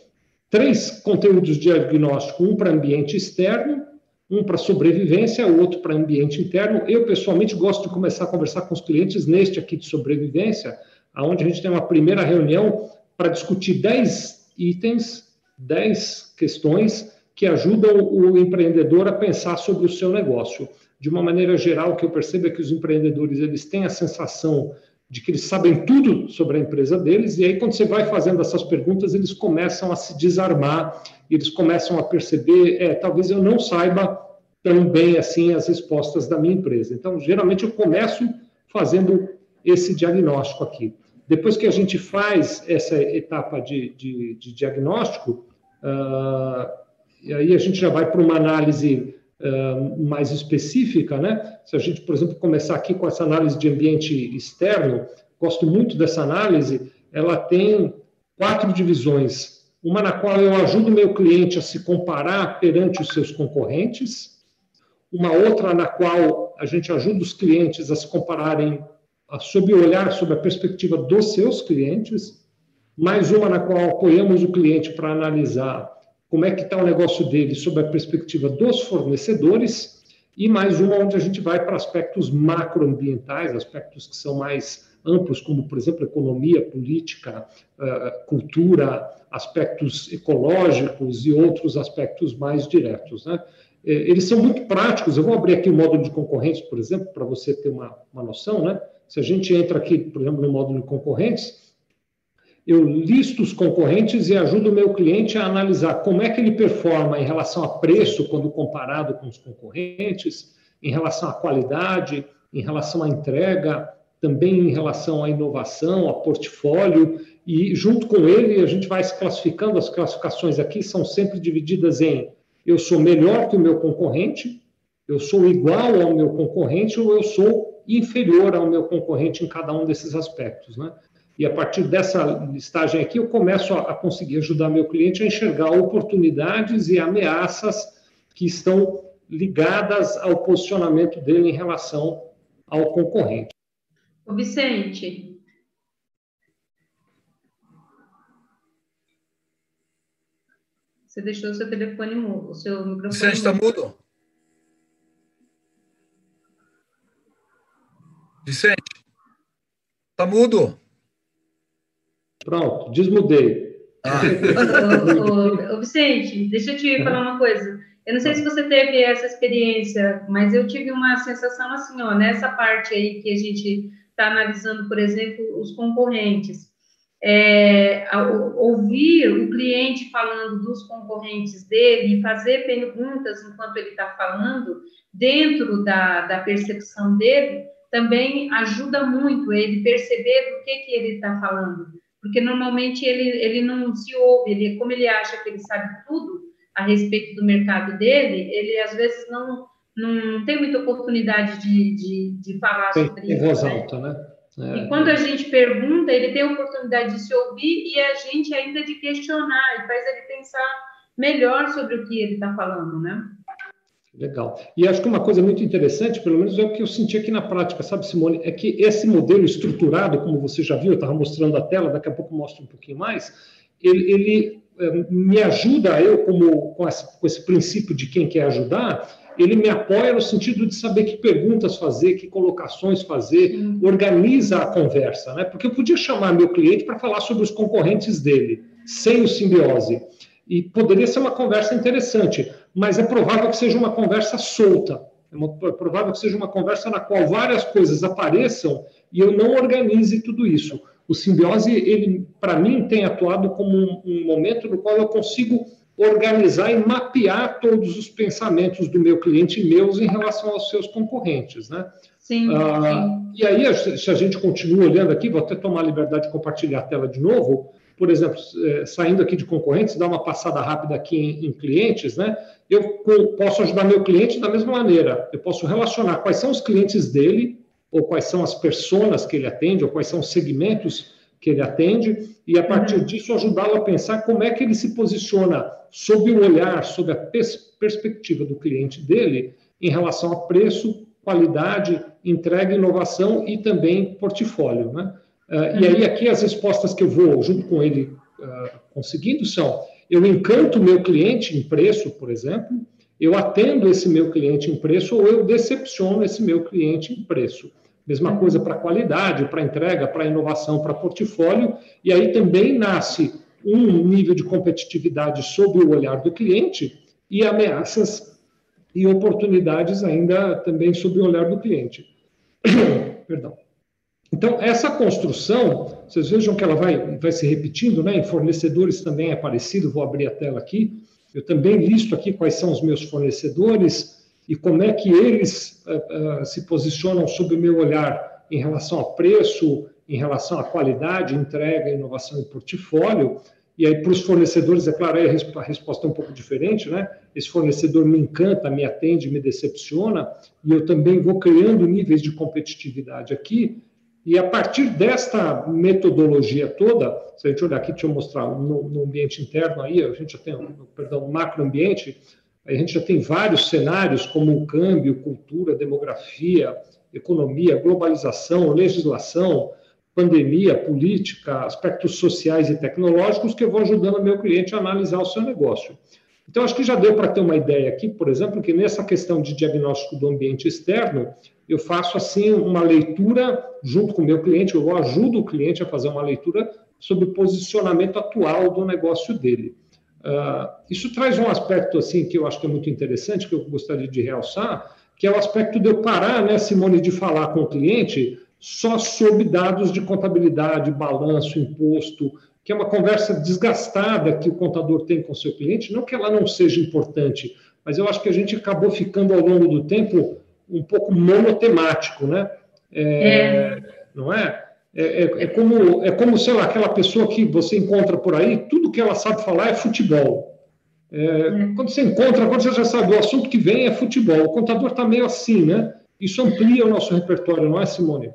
três conteúdos de diagnóstico, um para ambiente externo, um para sobrevivência, outro para ambiente interno. Eu, pessoalmente, gosto de começar a conversar com os clientes neste aqui de sobrevivência, onde a gente tem uma primeira reunião para discutir 10 itens, 10 questões que ajudam o empreendedor a pensar sobre o seu negócio. De uma maneira geral, o que eu percebo é que os empreendedores eles têm a sensação de que eles sabem tudo sobre a empresa deles, e aí, quando você vai fazendo essas perguntas, eles começam a se desarmar, eles começam a perceber: é, talvez eu não saiba tão bem assim as respostas da minha empresa. Então, geralmente, eu começo fazendo esse diagnóstico aqui. Depois que a gente faz essa etapa de, de, de diagnóstico, uh, e aí a gente já vai para uma análise mais específica, né? Se a gente, por exemplo, começar aqui com essa análise de ambiente externo, gosto muito dessa análise, ela tem quatro divisões. Uma na qual eu ajudo o meu cliente a se comparar perante os seus concorrentes, uma outra na qual a gente ajuda os clientes a se compararem sob o olhar, sob a perspectiva dos seus clientes, mais uma na qual apoiamos o cliente para analisar como é que está o negócio dele sob a perspectiva dos fornecedores, e mais uma onde a gente vai para aspectos macroambientais, aspectos que são mais amplos, como, por exemplo, economia, política, eh, cultura, aspectos ecológicos e outros aspectos mais diretos. Né? Eh, eles são muito práticos. Eu vou abrir aqui o módulo de concorrentes, por exemplo, para você ter uma, uma noção. Né? Se a gente entra aqui, por exemplo, no módulo de concorrentes, eu listo os concorrentes e ajudo o meu cliente a analisar como é que ele performa em relação a preço quando comparado com os concorrentes, em relação à qualidade, em relação à entrega, também em relação à inovação, a portfólio, e junto com ele a gente vai se classificando, as classificações aqui são sempre divididas em eu sou melhor que o meu concorrente, eu sou igual ao meu concorrente ou eu sou inferior ao meu concorrente em cada um desses aspectos, né? E a partir dessa listagem aqui, eu começo a, a conseguir ajudar meu cliente a enxergar oportunidades e ameaças que estão ligadas ao posicionamento dele em relação ao concorrente. Ô Vicente. Você deixou o seu telefone mudo, o seu microfone. Vicente, está mudo? Vicente, está mudo? Pronto, desmudei. Ah. ô, ô, ô, Vicente, deixa eu te falar uma coisa. Eu não sei se você teve essa experiência, mas eu tive uma sensação assim, ó, nessa parte aí que a gente está analisando, por exemplo, os concorrentes. É, ouvir o cliente falando dos concorrentes dele e fazer perguntas enquanto ele está falando, dentro da, da percepção dele, também ajuda muito ele perceber do que, que ele está falando porque normalmente ele, ele não se ouve, ele, como ele acha que ele sabe tudo a respeito do mercado dele, ele às vezes não, não tem muita oportunidade de, de, de falar tem, sobre isso. Em voz né? alta, né? É, e quando a gente pergunta, ele tem a oportunidade de se ouvir e a gente ainda de questionar, e faz ele pensar melhor sobre o que ele está falando, né? Legal. E acho que uma coisa muito interessante, pelo menos é o que eu senti aqui na prática, sabe, Simone, é que esse modelo estruturado, como você já viu, eu estava mostrando a tela, daqui a pouco mostro um pouquinho mais, ele, ele é, me ajuda, eu como com esse, com esse princípio de quem quer ajudar, ele me apoia no sentido de saber que perguntas fazer, que colocações fazer, hum. organiza a conversa, né? Porque eu podia chamar meu cliente para falar sobre os concorrentes dele, sem o simbiose. E poderia ser uma conversa interessante mas é provável que seja uma conversa solta. É, é provável que seja uma conversa na qual várias coisas apareçam e eu não organize tudo isso. O simbiose, ele, para mim, tem atuado como um, um, momento no qual eu consigo organizar e mapear todos os pensamentos do meu cliente e meus em relação aos seus concorrentes, né? Sim, ah, sim. E aí, se a gente continua olhando aqui, vou até tomar a liberdade de compartilhar a tela de novo, por exemplo, é, saindo aqui de concorrentes, dar uma passada rápida aqui em, em clientes, né? Eu posso ajudar meu cliente da mesma maneira. Eu posso relacionar quais são os clientes dele, ou quais são as pessoas que ele atende, ou quais são os segmentos que ele atende, e a partir uhum. disso ajudá-lo a pensar como é que ele se posiciona sob o olhar, sob a pers perspectiva do cliente dele, em relação a preço, qualidade, entrega, inovação e também portfólio, né? Uh, e aí, aqui, as respostas que eu vou, junto com ele, uh, conseguindo são: eu encanto o meu cliente em preço, por exemplo, eu atendo esse meu cliente em preço ou eu decepciono esse meu cliente em preço. Mesma uhum. coisa para qualidade, para entrega, para inovação, para portfólio, e aí também nasce um nível de competitividade sob o olhar do cliente e ameaças e oportunidades ainda também sob o olhar do cliente. Perdão. Então, essa construção, vocês vejam que ela vai, vai se repetindo, né? Em fornecedores também é parecido, vou abrir a tela aqui. Eu também listo aqui quais são os meus fornecedores e como é que eles uh, uh, se posicionam sob o meu olhar em relação a preço, em relação à qualidade, entrega, inovação e portfólio. E aí, para os fornecedores, é claro, aí a resposta é um pouco diferente, né? Esse fornecedor me encanta, me atende, me decepciona, e eu também vou criando níveis de competitividade aqui. E a partir desta metodologia toda, se a gente olhar aqui, deixa eu mostrar no, no ambiente interno aí, a gente já tem, perdão, no macroambiente, a gente já tem vários cenários, como o câmbio, cultura, demografia, economia, globalização, legislação, pandemia, política, aspectos sociais e tecnológicos que eu vou ajudando o meu cliente a analisar o seu negócio. Então, acho que já deu para ter uma ideia aqui, por exemplo, que nessa questão de diagnóstico do ambiente externo, eu faço assim uma leitura junto com o meu cliente, eu ajudo o cliente a fazer uma leitura sobre o posicionamento atual do negócio dele. Uh, isso traz um aspecto assim que eu acho que é muito interessante, que eu gostaria de realçar, que é o aspecto de eu parar, né, Simone, de falar com o cliente só sobre dados de contabilidade, balanço, imposto, que é uma conversa desgastada que o contador tem com o seu cliente, não que ela não seja importante, mas eu acho que a gente acabou ficando ao longo do tempo um pouco monotemático, né? É, é. Não é? É, é? é, como, é como, sei lá, aquela pessoa que você encontra por aí, tudo que ela sabe falar é futebol. É, é. quando você encontra, quando você já sabe, o assunto que vem é futebol. O contador está meio assim, né? Isso amplia o nosso repertório, não é, Simone?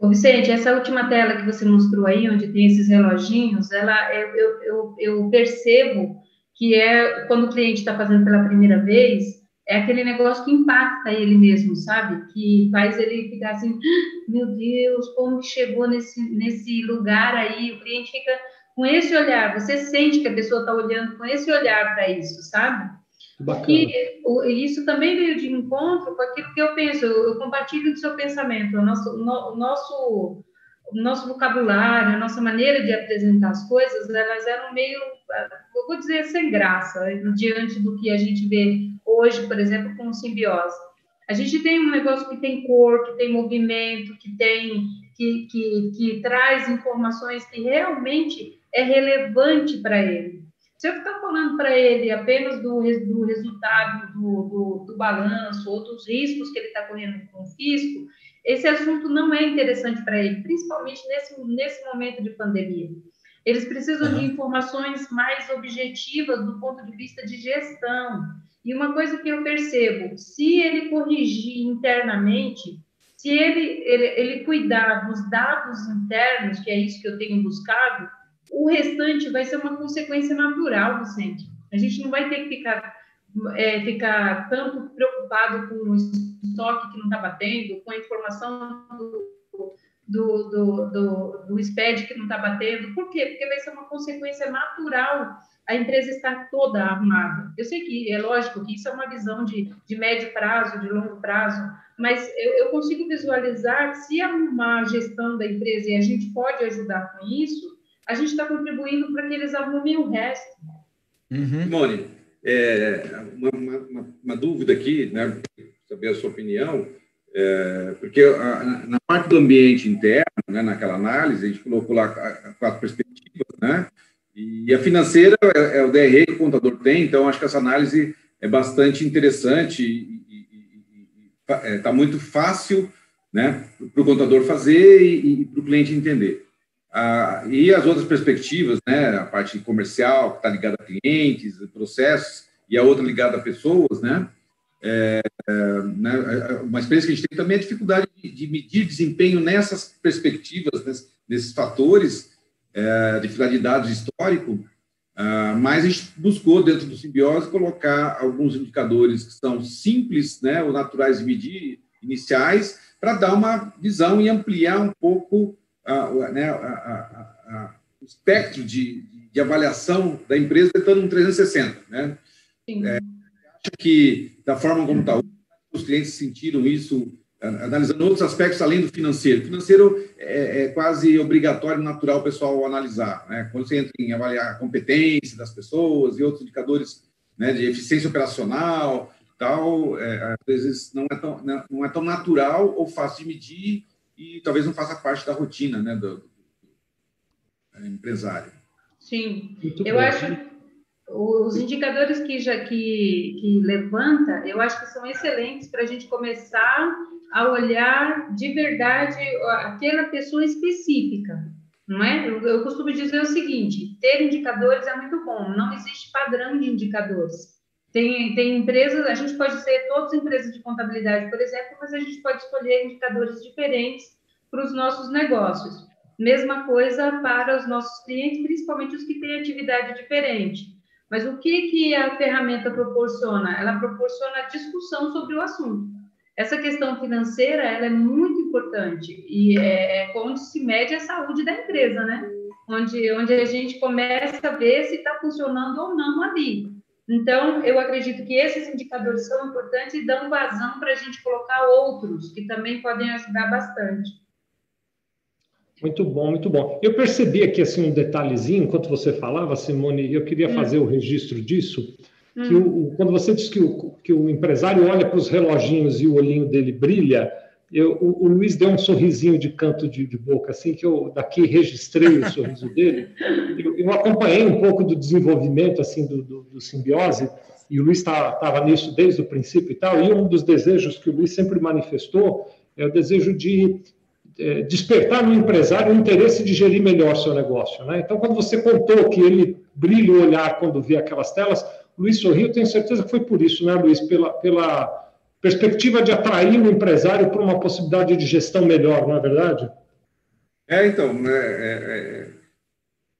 Ô Vicente, essa última tela que você mostrou aí, onde tem esses reloginhos, ela, eu, eu, eu percebo que é quando o cliente está fazendo pela primeira vez, é aquele negócio que impacta ele mesmo, sabe? Que faz ele ficar assim, ah, meu Deus, como que chegou nesse, nesse lugar aí? O cliente fica com esse olhar, você sente que a pessoa está olhando com esse olhar para isso, sabe? Bacana. E isso também veio de encontro com aquilo que eu penso, eu, eu compartilho do seu pensamento, o nosso, no, nosso, nosso vocabulário, a nossa maneira de apresentar as coisas, elas eram meio, eu vou dizer, sem graça, diante do que a gente vê hoje, por exemplo, com simbiose. A gente tem um negócio que tem cor, que tem movimento, que tem que, que, que traz informações que realmente é relevante para ele. Se eu ficar falando para ele apenas do, do resultado do, do, do, balanço ou dos riscos que ele está correndo com o fisco, esse assunto não é interessante para ele, principalmente nesse, nesse momento de pandemia. Eles precisam uhum. de informações mais objetivas do ponto de vista de gestão. E uma coisa que eu percebo, se ele corrigir internamente, se ele, ele, ele cuidar dos dados internos, que é isso que eu tenho buscado, o restante vai ser uma consequência natural, Vicente. A gente não vai ter que ficar, é, ficar tanto preocupado com o estoque que não está batendo, com a informação do, do, do, do, do SPED que não está batendo. Por quê? Porque vai ser uma consequência natural a empresa estar toda arrumada. Eu sei que é lógico que isso é uma visão de, de médio prazo, de longo prazo, mas eu, eu consigo visualizar se arrumar a gestão da empresa e a gente pode ajudar com isso, a gente está contribuindo para que eles arrumem o resto. Uhum. Simone, é, uma, uma, uma, dúvida aqui, né, saber a sua opinião, é, porque a, na parte do ambiente interno, né, naquela análise, a gente colocou lá quatro perspectivas, né, e a financeira é, é o DRE que o contador tem, então acho que essa análise é bastante interessante e está é, muito fácil né, para o contador fazer e, e para o cliente entender. Ah, e as outras perspectivas, né, a parte comercial, que está ligada a clientes, processos, e a outra ligada a pessoas, né, é, né, uma experiência que a gente tem também é a dificuldade de, de medir desempenho nessas perspectivas, nesses, nesses fatores, é, dificuldade de dados histórico, ah, mas a gente buscou, dentro do simbiose, colocar alguns indicadores que são simples, né, ou naturais de medir, iniciais, para dar uma visão e ampliar um pouco a, né, a, a, o espectro de, de, avaliação da empresa estando um 360. Né? É, acho que, da forma como está os clientes sentiram isso, analisando outros aspectos além do financeiro. O financeiro é, é quase obrigatório, natural o pessoal analisar. Né? Quando você entra em avaliar a competência das pessoas e outros indicadores né, de eficiência operacional, tal, é, às vezes não é, tão, não é tão natural ou fácil de medir e talvez não faça parte da rotina né, do, do, do empresário. Sim, Muito eu bom. acho os indicadores que já que, que levanta, eu acho que são excelentes para a gente começar a olhar de verdade aquela pessoa específica, não é? Eu, eu costumo dizer o seguinte: ter indicadores é muito bom, não existe padrão de indicadores. Tem, tem empresas, a gente pode ser todas empresas de contabilidade, por exemplo, mas a gente pode escolher indicadores diferentes para os nossos negócios. Mesma coisa para os nossos clientes, principalmente os que têm atividade diferente. Mas o que, que a ferramenta proporciona? Ela proporciona discussão sobre o assunto. Essa questão financeira ela é muito importante e é, é onde se mede a saúde da empresa, né? Onde, onde a gente começa a ver se está funcionando ou não ali. Então, eu acredito que esses indicadores são importantes e dão vazão para a gente colocar outros que também podem ajudar bastante. Muito bom, muito bom. Eu percebi aqui assim um detalhezinho enquanto você falava, Simone, e eu queria hum. fazer o registro disso. Que hum. o, quando você diz que o, que o empresário olha para os reloginhos e o olhinho dele brilha, eu, o, o, Luiz deu um sorrisinho de canto de, de, boca, assim, que eu daqui registrei o sorriso dele. Eu, eu, acompanhei um pouco do desenvolvimento, assim, do, do, do simbiose, e o Luiz estava tá, nisso desde o princípio e tal, e um dos desejos que o Luiz sempre manifestou é o desejo de é, despertar no empresário o interesse de gerir melhor seu negócio. Né? Então, quando você contou que ele brilha o olhar quando vê aquelas telas, o Luiz sorriu, tenho certeza que foi por isso, né, Luiz? Pela, pela perspectiva de atrair o empresário para uma possibilidade de gestão melhor, não é verdade? É, então, né, é, é,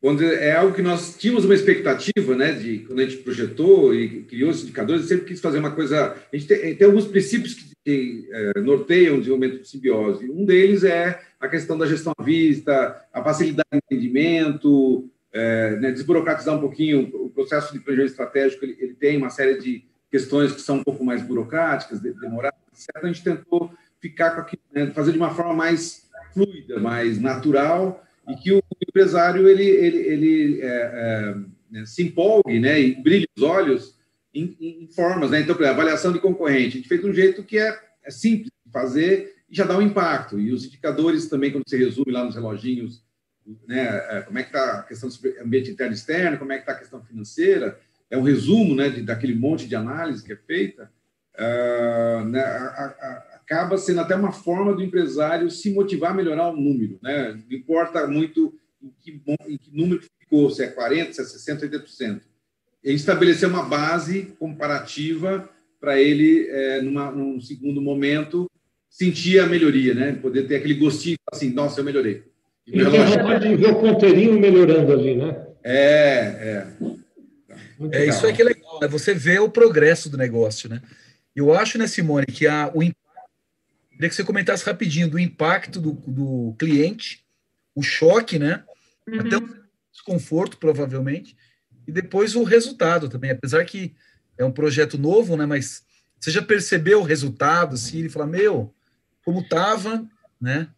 quando é algo que nós tínhamos uma expectativa, né, de quando a gente projetou e criou os indicadores, sempre quis fazer uma coisa. A gente tem, tem alguns princípios que, que é, norteiam o desenvolvimento de simbiose. Um deles é a questão da gestão à vista, a facilidade de entendimento, é, né, desburocratizar um pouquinho o processo de planejamento estratégico. Ele, ele tem uma série de questões que são um pouco mais burocráticas, demoradas, etc. A gente tentou ficar com aquilo, né, fazer de uma forma mais fluida, mais natural, e que o empresário ele, ele, ele é, é, se empolgue né, e brilhe os olhos em, em formas. Né? Então, avaliação de concorrente, a gente fez de um jeito que é, é simples de fazer e já dá um impacto. E os indicadores também, quando você resume lá nos reloginhos, né, é, como é que está a questão do ambiente interno e externo, como é que está a questão financeira, é um resumo né, de, daquele monte de análise que é feita, uh, né, a, a, acaba sendo até uma forma do empresário se motivar a melhorar o número. Né? Não importa muito em que, em que número ficou, se é 40%, se é 60%, 80%. E estabelecer uma base comparativa para ele, é, numa, num segundo momento, sentir a melhoria, né? poder ter aquele gostinho assim, nossa, eu melhorei. E pode ver o ponteirinho melhorando ali, né? É, é. Muito é legal. isso é que é legal, né? Você vê o progresso do negócio, né? Eu acho, né, Simone, que a, o queria que você comentasse rapidinho do impacto do, do cliente, o choque, né? Uhum. Até o desconforto, provavelmente, e depois o resultado também. Apesar que é um projeto novo, né? Mas você já percebeu o resultado, assim, ele fala, meu, como estava, né?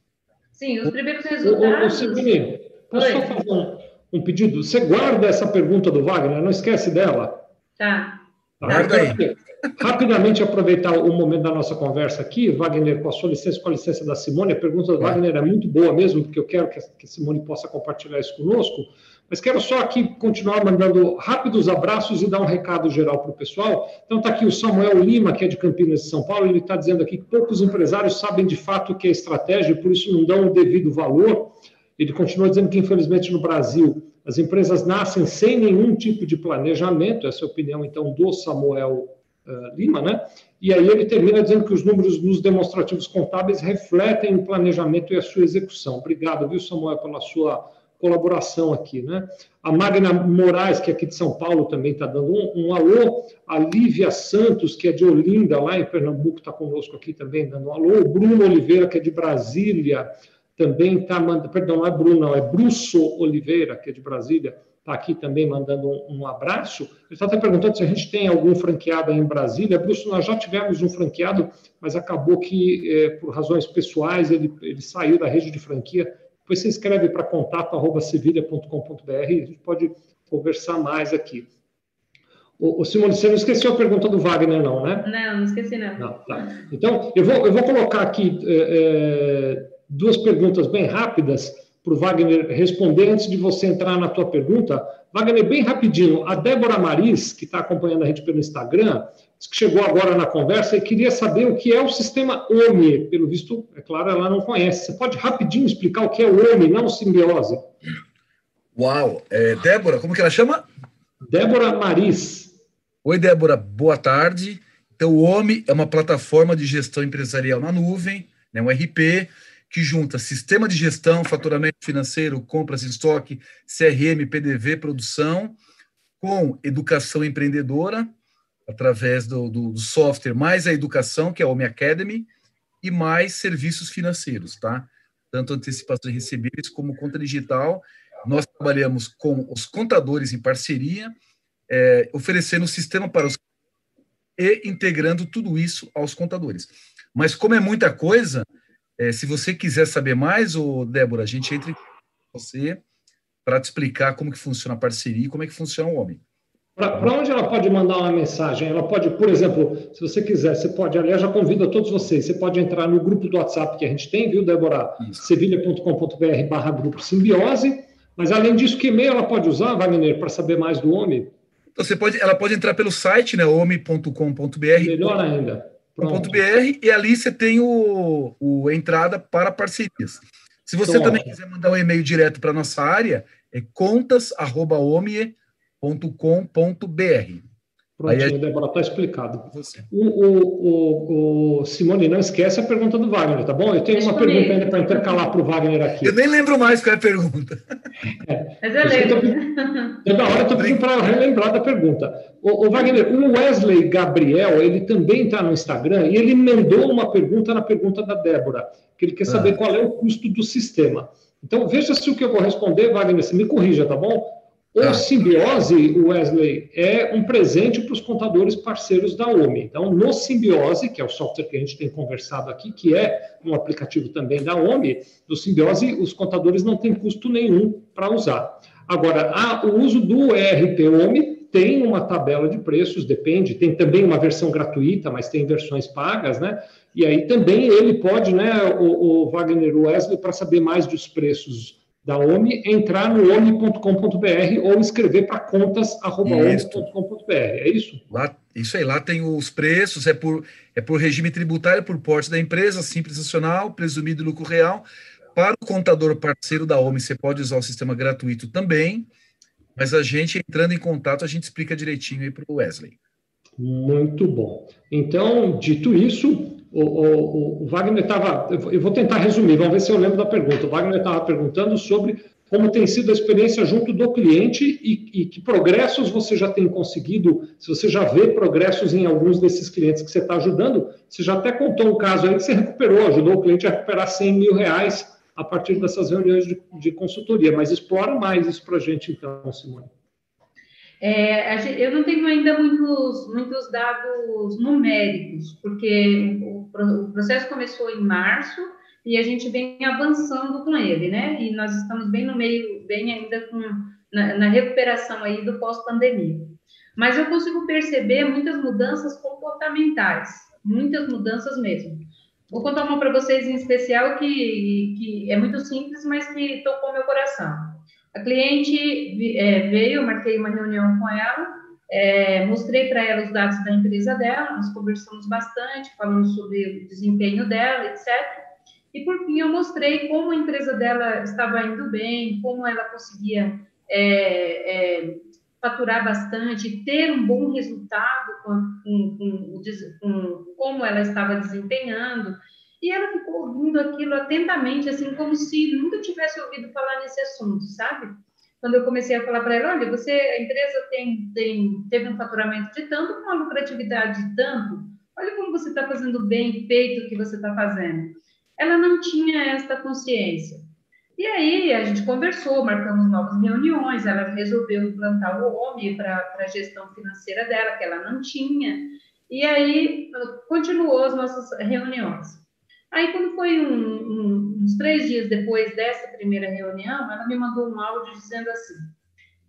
Sim, os primeiros resultados. Ô, ô, ô posso Oi. só fazer um, pedido? Você guarda essa pergunta do Wagner, não esquece dela. Tá. tá guarda aí. Rapidamente aproveitar o momento da nossa conversa aqui, Wagner, com a sua licença, com a licença da Simone, a pergunta do Wagner é muito boa mesmo, porque eu quero que a Simone possa compartilhar isso conosco, mas quero só aqui continuar mandando rápidos abraços e dar um recado geral para o pessoal. Então está aqui o Samuel Lima, que é de Campinas de São Paulo, ele está dizendo aqui que poucos empresários sabem de fato o que é estratégia, por isso não dão o devido valor. Ele continua dizendo que, infelizmente, no Brasil, as empresas nascem sem nenhum tipo de planejamento, essa é a opinião, então, do Samuel uh, Lima, né? E aí ele termina dizendo que os números nos demonstrativos contábeis refletem o planejamento e a sua execução. Obrigado, viu, Samuel, pela sua colaboração aqui, né? A Magna Moraes, que é aqui de São Paulo, também está dando um, um, alô. A Lívia Santos, que é de Olinda, lá em Pernambuco, está conosco aqui também, dando um alô. O Bruno Oliveira, que é de Brasília, também está mandando, perdão, não é Bruno, não, é Brusso Oliveira, que é de Brasília, está aqui também mandando um, um abraço. Ele está até perguntando se a gente tem algum franqueado aí em Brasília. Brusso, nós já tivemos um franqueado, mas acabou que, é, por razões pessoais, ele, ele saiu da rede de franquia. Depois você escreve para contato.civilha.com.br e a gente pode conversar mais aqui. O, o Simone, você não esqueceu a pergunta do Wagner, não, né? Não, não esqueci, não. não tá. Então, eu vou, eu vou colocar aqui é, duas perguntas bem rápidas para o Wagner responder antes de você entrar na tua pergunta. Wagner, bem rapidinho, a Débora Maris, que está acompanhando a gente pelo Instagram, que chegou agora na conversa e queria saber o que é o sistema OMI. Pelo visto, é claro, ela não conhece. Você pode rapidinho explicar o que é o OMI, não simbiose? Uau! É, Débora, como que ela chama? Débora Maris. Oi, Débora, boa tarde. Então, o OMI é uma plataforma de gestão empresarial na nuvem, né, um RP, que junta sistema de gestão, faturamento financeiro, compras em estoque, CRM, PDV, produção, com educação empreendedora, através do, do, do, software, mais a educação, que é a Home Academy, e mais serviços financeiros, tá? Tanto antecipações recebíveis como conta digital. Nós trabalhamos com os contadores em parceria, é, oferecendo o sistema para os e integrando tudo isso aos contadores. Mas como é muita coisa, é, se você quiser saber mais, ô, Débora, a gente entra com você para te explicar como que funciona a parceria e como é que funciona o homem. Para onde ela pode mandar uma mensagem? Ela pode, por exemplo, se você quiser, você pode, aliás, já convido a todos vocês, você pode entrar no grupo do WhatsApp que a gente tem, viu, Débora? sevilha.com.br barra grupo simbiose. Mas além disso, que e-mail ela pode usar, Wagner, para saber mais do homem? Então, você pode, ela pode entrar pelo site, né, homem.com.br. Melhor ainda. .br, e ali você tem o, o entrada para parcerias. Se você então, também quiser mandar um e-mail direto para nossa área, é contas@omie www.simone.com.br. Prontinho, Aí, Débora, está explicado. O, o, o, o, Simone, não esquece a pergunta do Wagner, tá bom? Eu tenho Deixa uma pergunta ainda para intercalar para o Wagner aqui. Eu nem lembro mais qual é a pergunta. É, Mas eu lembro. Toda hora eu estou pedindo para relembrar da pergunta. O, o, Wagner, o Wesley Gabriel, ele também está no Instagram e ele emendou uma pergunta na pergunta da Débora, que ele quer saber ah. qual é o custo do sistema. Então, veja se o que eu vou responder, Wagner, você me corrija, tá bom? O ah. Simbiose, Wesley, é um presente para os contadores parceiros da OMI. Então, no Simbiose, que é o software que a gente tem conversado aqui, que é um aplicativo também da OMI, do Simbiose, os contadores não têm custo nenhum para usar. Agora, a, o uso do ERP OMI tem uma tabela de preços, depende, tem também uma versão gratuita, mas tem versões pagas, né? E aí também ele pode, né, o, o Wagner Wesley, para saber mais dos preços da OMI, entrar no OMI.com.br ou escrever para contas.omi.com.br. É isso? Lá, isso aí, lá tem os preços, é por, é por regime tributário, por porte da empresa, simples nacional, presumido lucro real. Para o contador parceiro da OMI, você pode usar o sistema gratuito também, mas a gente, entrando em contato, a gente explica direitinho aí para o Wesley. Muito bom. Então, dito isso, o, o, o Wagner estava. Eu vou tentar resumir, vamos ver se eu lembro da pergunta. O Wagner estava perguntando sobre como tem sido a experiência junto do cliente e, e, que progressos você já tem conseguido, se você já vê progressos em alguns desses clientes que você está ajudando. Você já até contou um caso aí que você recuperou, ajudou o cliente a recuperar 100 mil reais a partir dessas reuniões de, de consultoria, mas explora mais isso para a gente então, Simone. É, eu não tenho ainda muitos, muitos dados numéricos, porque o, processo começou em março e a gente vem avançando com ele, né? E nós estamos bem no meio, bem ainda com, na, na recuperação aí do pós-pandemia. Mas eu consigo perceber muitas mudanças comportamentais, muitas mudanças mesmo. Vou contar uma para vocês em especial que, que é muito simples, mas que tocou meu coração. A cliente é, veio, marquei uma reunião com ela, é, mostrei para ela os dados da empresa dela, nós conversamos bastante, falamos sobre o desempenho dela, etc. E por fim eu mostrei como a empresa dela estava indo bem, como ela conseguia é, é faturar bastante, ter um bom resultado com, com, com, com como ela estava desempenhando. E ela ficou ouvindo aquilo atentamente, assim, como se nunca tivesse ouvido falar nesse assunto, sabe? Quando eu comecei a falar para ela, olha, você, a empresa tem, tem, teve um faturamento de tanto, com uma lucratividade de tanto, olha como você está fazendo bem feito o que você está fazendo. Ela não tinha esta consciência. E aí a gente conversou, marcamos novas reuniões, ela resolveu implantar o OMI para a gestão financeira dela, que ela não tinha. E aí continuou as nossas reuniões. Aí, quando foi um, um, uns três dias depois dessa primeira reunião, ela me mandou um áudio dizendo assim: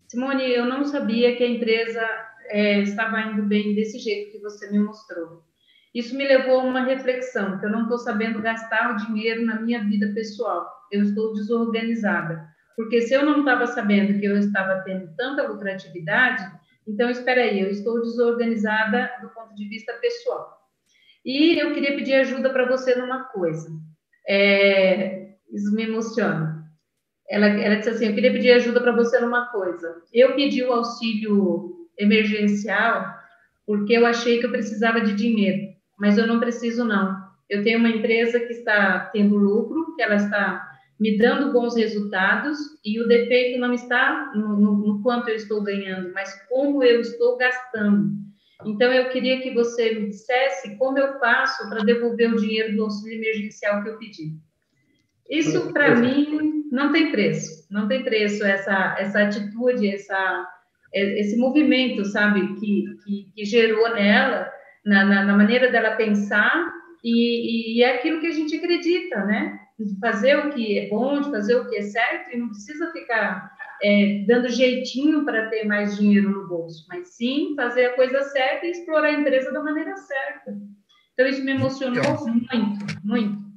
Simone, eu não sabia que a empresa é, estava indo bem desse jeito que você me mostrou. Isso me levou a uma reflexão, que eu não estou sabendo gastar o dinheiro na minha vida pessoal. Eu estou desorganizada. Porque se eu não estava sabendo que eu estava tendo tanta lucratividade, então espera aí, eu estou desorganizada do ponto de vista pessoal. E eu queria pedir ajuda para você numa coisa. É, isso me emociona. Ela, ela disse assim: Eu queria pedir ajuda para você numa coisa. Eu pedi o auxílio emergencial porque eu achei que eu precisava de dinheiro, mas eu não preciso, não. Eu tenho uma empresa que está tendo lucro, que ela está me dando bons resultados e o defeito não está no, no, no quanto eu estou ganhando, mas como eu estou gastando. Então, eu queria que você me dissesse como eu faço para devolver o dinheiro do auxílio emergencial que eu pedi. Isso, para mim, não tem preço. Não tem preço essa, essa atitude, essa, esse movimento, sabe, que, que, que gerou nela, na, na, na, maneira dela pensar, e, e, é aquilo que a gente acredita, né? De fazer o que é bom, de fazer o que é certo, e não precisa ficar é, dando jeitinho para ter mais dinheiro no bolso, mas sim fazer a coisa certa e explorar a empresa da maneira certa. Então, isso me emocionou muito, muito.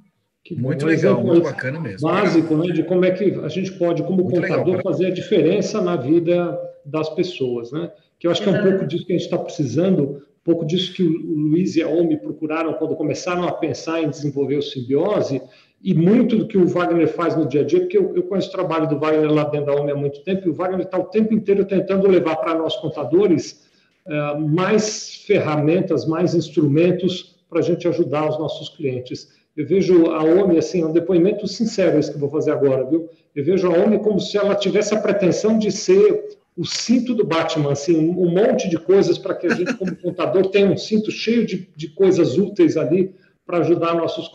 Que muito legal, muito bacana mesmo. Básico, né, de como é que a gente pode, como muito contador, legal, fazer a diferença na vida das pessoas, né? Que eu acho que é um pouco disso que a gente está precisando, um pouco disso que o Luiz e a Omi procuraram quando começaram a pensar em desenvolver o simbiose, e muito do que o Wagner faz no dia a dia, porque eu, eu conheço o trabalho do Wagner lá dentro da OMI há muito tempo, e o Wagner está o tempo inteiro tentando levar para nós contadores uh, mais ferramentas, mais instrumentos para a gente ajudar os nossos clientes. Eu vejo a OMI, assim, é um depoimento sincero esse que eu vou fazer agora, viu? Eu vejo a OMI como se ela tivesse a pretensão de ser o cinto do Batman, assim, um monte de coisas para que a gente, como contador, tenha um cinto cheio de, de coisas úteis ali para ajudar nossos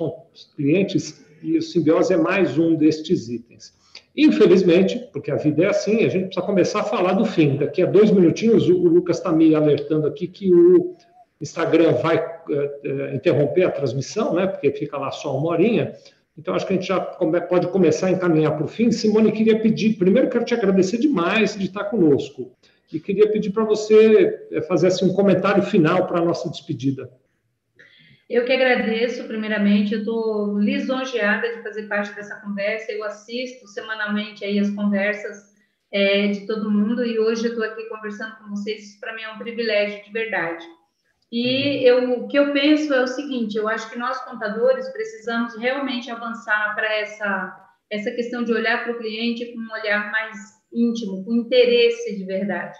clientes e o simbiose é mais um destes itens. Infelizmente, porque a vida é assim, a gente precisa começar a falar do fim. Daqui a dois minutinhos, o Lucas está me alertando aqui que o Instagram vai uh, interromper a transmissão, né? Porque fica lá só uma horinha. Então, acho que a gente já pode começar a encaminhar para o fim. Simone, queria pedir, primeiro quero te agradecer demais de estar conosco. E queria pedir para você eh, fazer assim, um comentário final para a nossa despedida. Eu que agradeço, primeiramente, eu estou lisonjeada de fazer parte dessa conversa, eu assisto semanalmente aí as conversas é, de todo mundo e hoje eu estou aqui conversando com vocês, isso para mim é um privilégio de verdade. E uhum. eu, o que eu penso é o seguinte, eu acho que nós contadores precisamos realmente avançar para essa, essa questão de olhar para o cliente com um olhar mais íntimo, com interesse de verdade.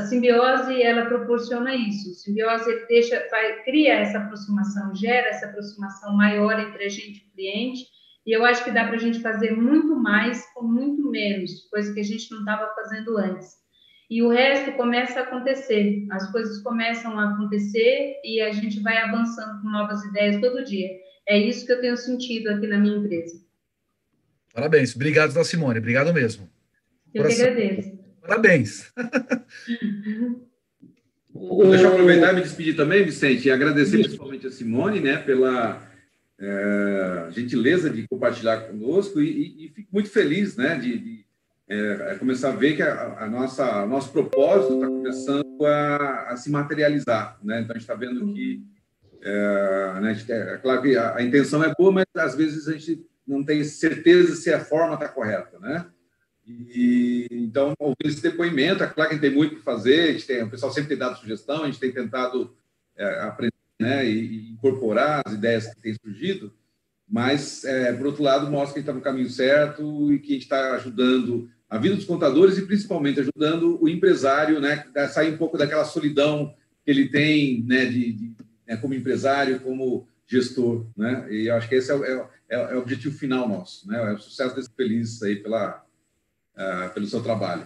A simbiose ela proporciona isso. A simbiose deixa, vai, cria essa aproximação, gera essa aproximação maior entre a gente e o cliente. E eu acho que dá para a gente fazer muito mais com muito menos, coisa que a gente não estava fazendo antes. E o resto começa a acontecer. As coisas começam a acontecer e a gente vai avançando com novas ideias todo dia. É isso que eu tenho sentido aqui na minha empresa. Parabéns. Obrigado, Simone. Obrigado mesmo. Eu Coração. que agradeço. Parabéns. Deixa eu aproveitar e me despedir também, Vicente, e agradecer principalmente a Simone, né, pela é, gentileza de compartilhar conosco e, e, e, fico muito feliz, né, de, de é, começar a ver que a, a nossa nosso propósito está começando a, a, se materializar, né? Então a gente está vendo que é, né, é, claro que a, a intenção é boa, mas às vezes a gente não tem certeza se a forma está correta, né? E, então, ouvindo esse depoimento, é claro que a gente tem muito para fazer, a gente tem, o pessoal sempre tem dado sugestão, a gente tem tentado é, aprender né, e, incorporar as ideias que têm surgido, mas, é, por outro lado, mostra que a gente está no caminho certo e que a gente está ajudando a vida dos contadores e, principalmente, ajudando o empresário né, a sair um pouco daquela solidão que ele tem né, de, de né, como empresário, como gestor. Né? E eu acho que esse é, é, é o objetivo final nosso, né? é o sucesso desse feliz aí pela uh, pelo seu trabalho.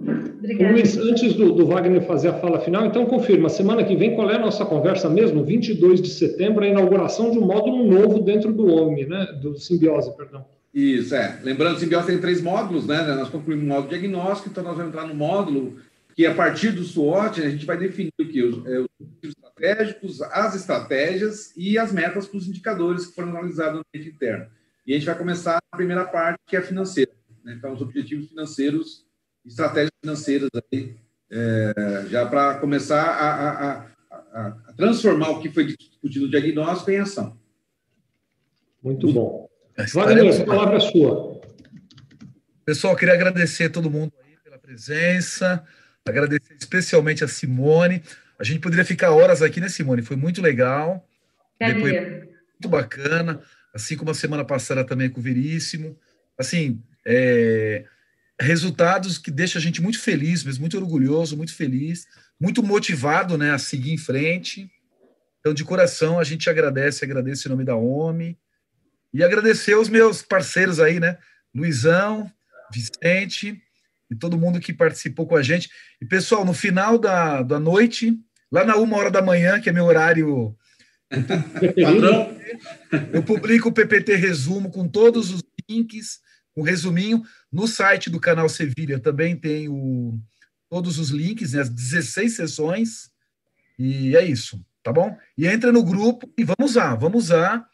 Obrigada. Luiz, antes do, do, Wagner fazer a fala final, então confirma, semana que vem, qual é a nossa conversa mesmo? 22 de setembro, a inauguração de um módulo novo dentro do OMI, né? Do Simbiose, perdão. Isso, é. Lembrando, o Simbiose tem três módulos, né? Nós concluímos o módulo diagnóstico, então nós vamos entrar no módulo que, a partir do SWOT, a gente vai definir o que? Os, é, os estratégicos, as estratégias e as metas para os indicadores que foram analisados no ambiente interno. E a gente vai começar a primeira parte, que é a financeira. Né? Então, os objetivos financeiros, estratégias financeiras aí, é, já para começar a, a, a, a, transformar o que foi discutido no diagnóstico em ação. Muito bom. Wagner, a palavra é sua. Pessoal, queria agradecer a todo mundo aí pela presença, agradecer especialmente a Simone. A gente poderia ficar horas aqui, né, Simone? Foi muito legal. Depois, muito bacana. Assim como a semana passada também com o Veríssimo. Assim, é, resultados que deixam a gente muito feliz, mas muito orgulhoso, muito feliz, muito motivado né, a seguir em frente. Então, de coração, a gente agradece, agradece em nome da OMI. E agradecer os meus parceiros aí, né? Luizão, Vicente e todo mundo que participou com a gente. E, pessoal, no final da, da noite, lá na uma hora da manhã, que é meu horário padrão, eu publico o PPT Resumo com todos os links, um resuminho. No site do canal Sevilha também tem o, todos os links, né, as 16 sessões. E é isso, tá bom? E entra no grupo e vamos usar, vamos usar.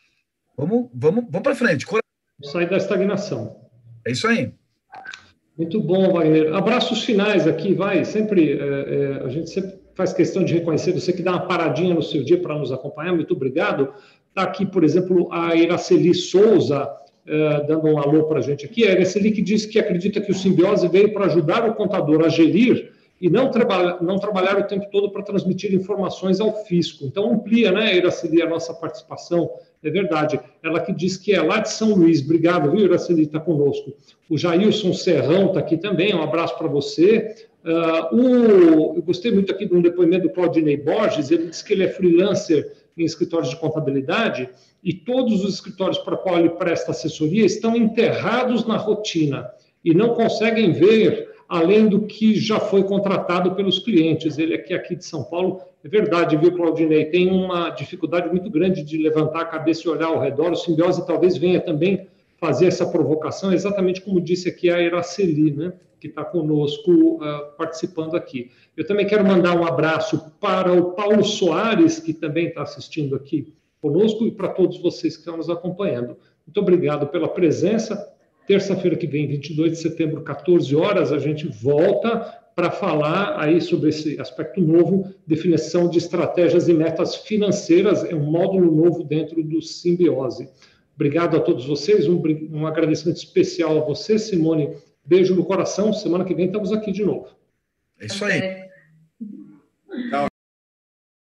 Vamos, vamos, vamos para frente. Sair da estagnação. É isso aí. Muito bom, Wagner. Abraços finais aqui, vai. Sempre é, é, a gente sempre faz questão de reconhecer você que dá uma paradinha no seu dia para nos acompanhar. Muito obrigado. Está aqui, por exemplo, a Iraceli Souza, é, dando um alô para a gente aqui. A Iraceli que diz que acredita que o simbiose veio para ajudar o contador a gerir e não, traba não trabalhar o tempo todo para transmitir informações ao fisco. Então, amplia, né, Iraceli, a nossa participação. É verdade. Ela que diz que é lá de São Luís. Obrigado, viu, Iraceli, está conosco. O Jailson Serrão está aqui também. Um abraço para você. Uh, o, eu gostei muito aqui de um depoimento do Claudinei Borges. Ele diz que ele é freelancer em escritórios de contabilidade e todos os escritórios para qual ele presta assessoria estão enterrados na rotina e não conseguem ver além do que já foi contratado pelos clientes. Ele aqui, aqui de São Paulo, é verdade, viu, Claudinei? Tem uma dificuldade muito grande de levantar a cabeça e olhar ao redor. O simbiose talvez venha também fazer essa provocação, exatamente como disse aqui a Iraceli, né? que está conosco uh, participando aqui. Eu também quero mandar um abraço para o Paulo Soares, que também está assistindo aqui conosco, e para todos vocês que estão nos acompanhando. Muito obrigado pela presença. Terça-feira que vem, 22 de setembro, 14 horas, a gente volta para falar aí sobre esse aspecto novo, definição de estratégias e metas financeiras, é um módulo novo dentro do Simbiose. Obrigado a todos vocês, um, um agradecimento especial a você, Simone. Beijo no coração. Semana que vem estamos aqui de novo. É isso aí. Tchau.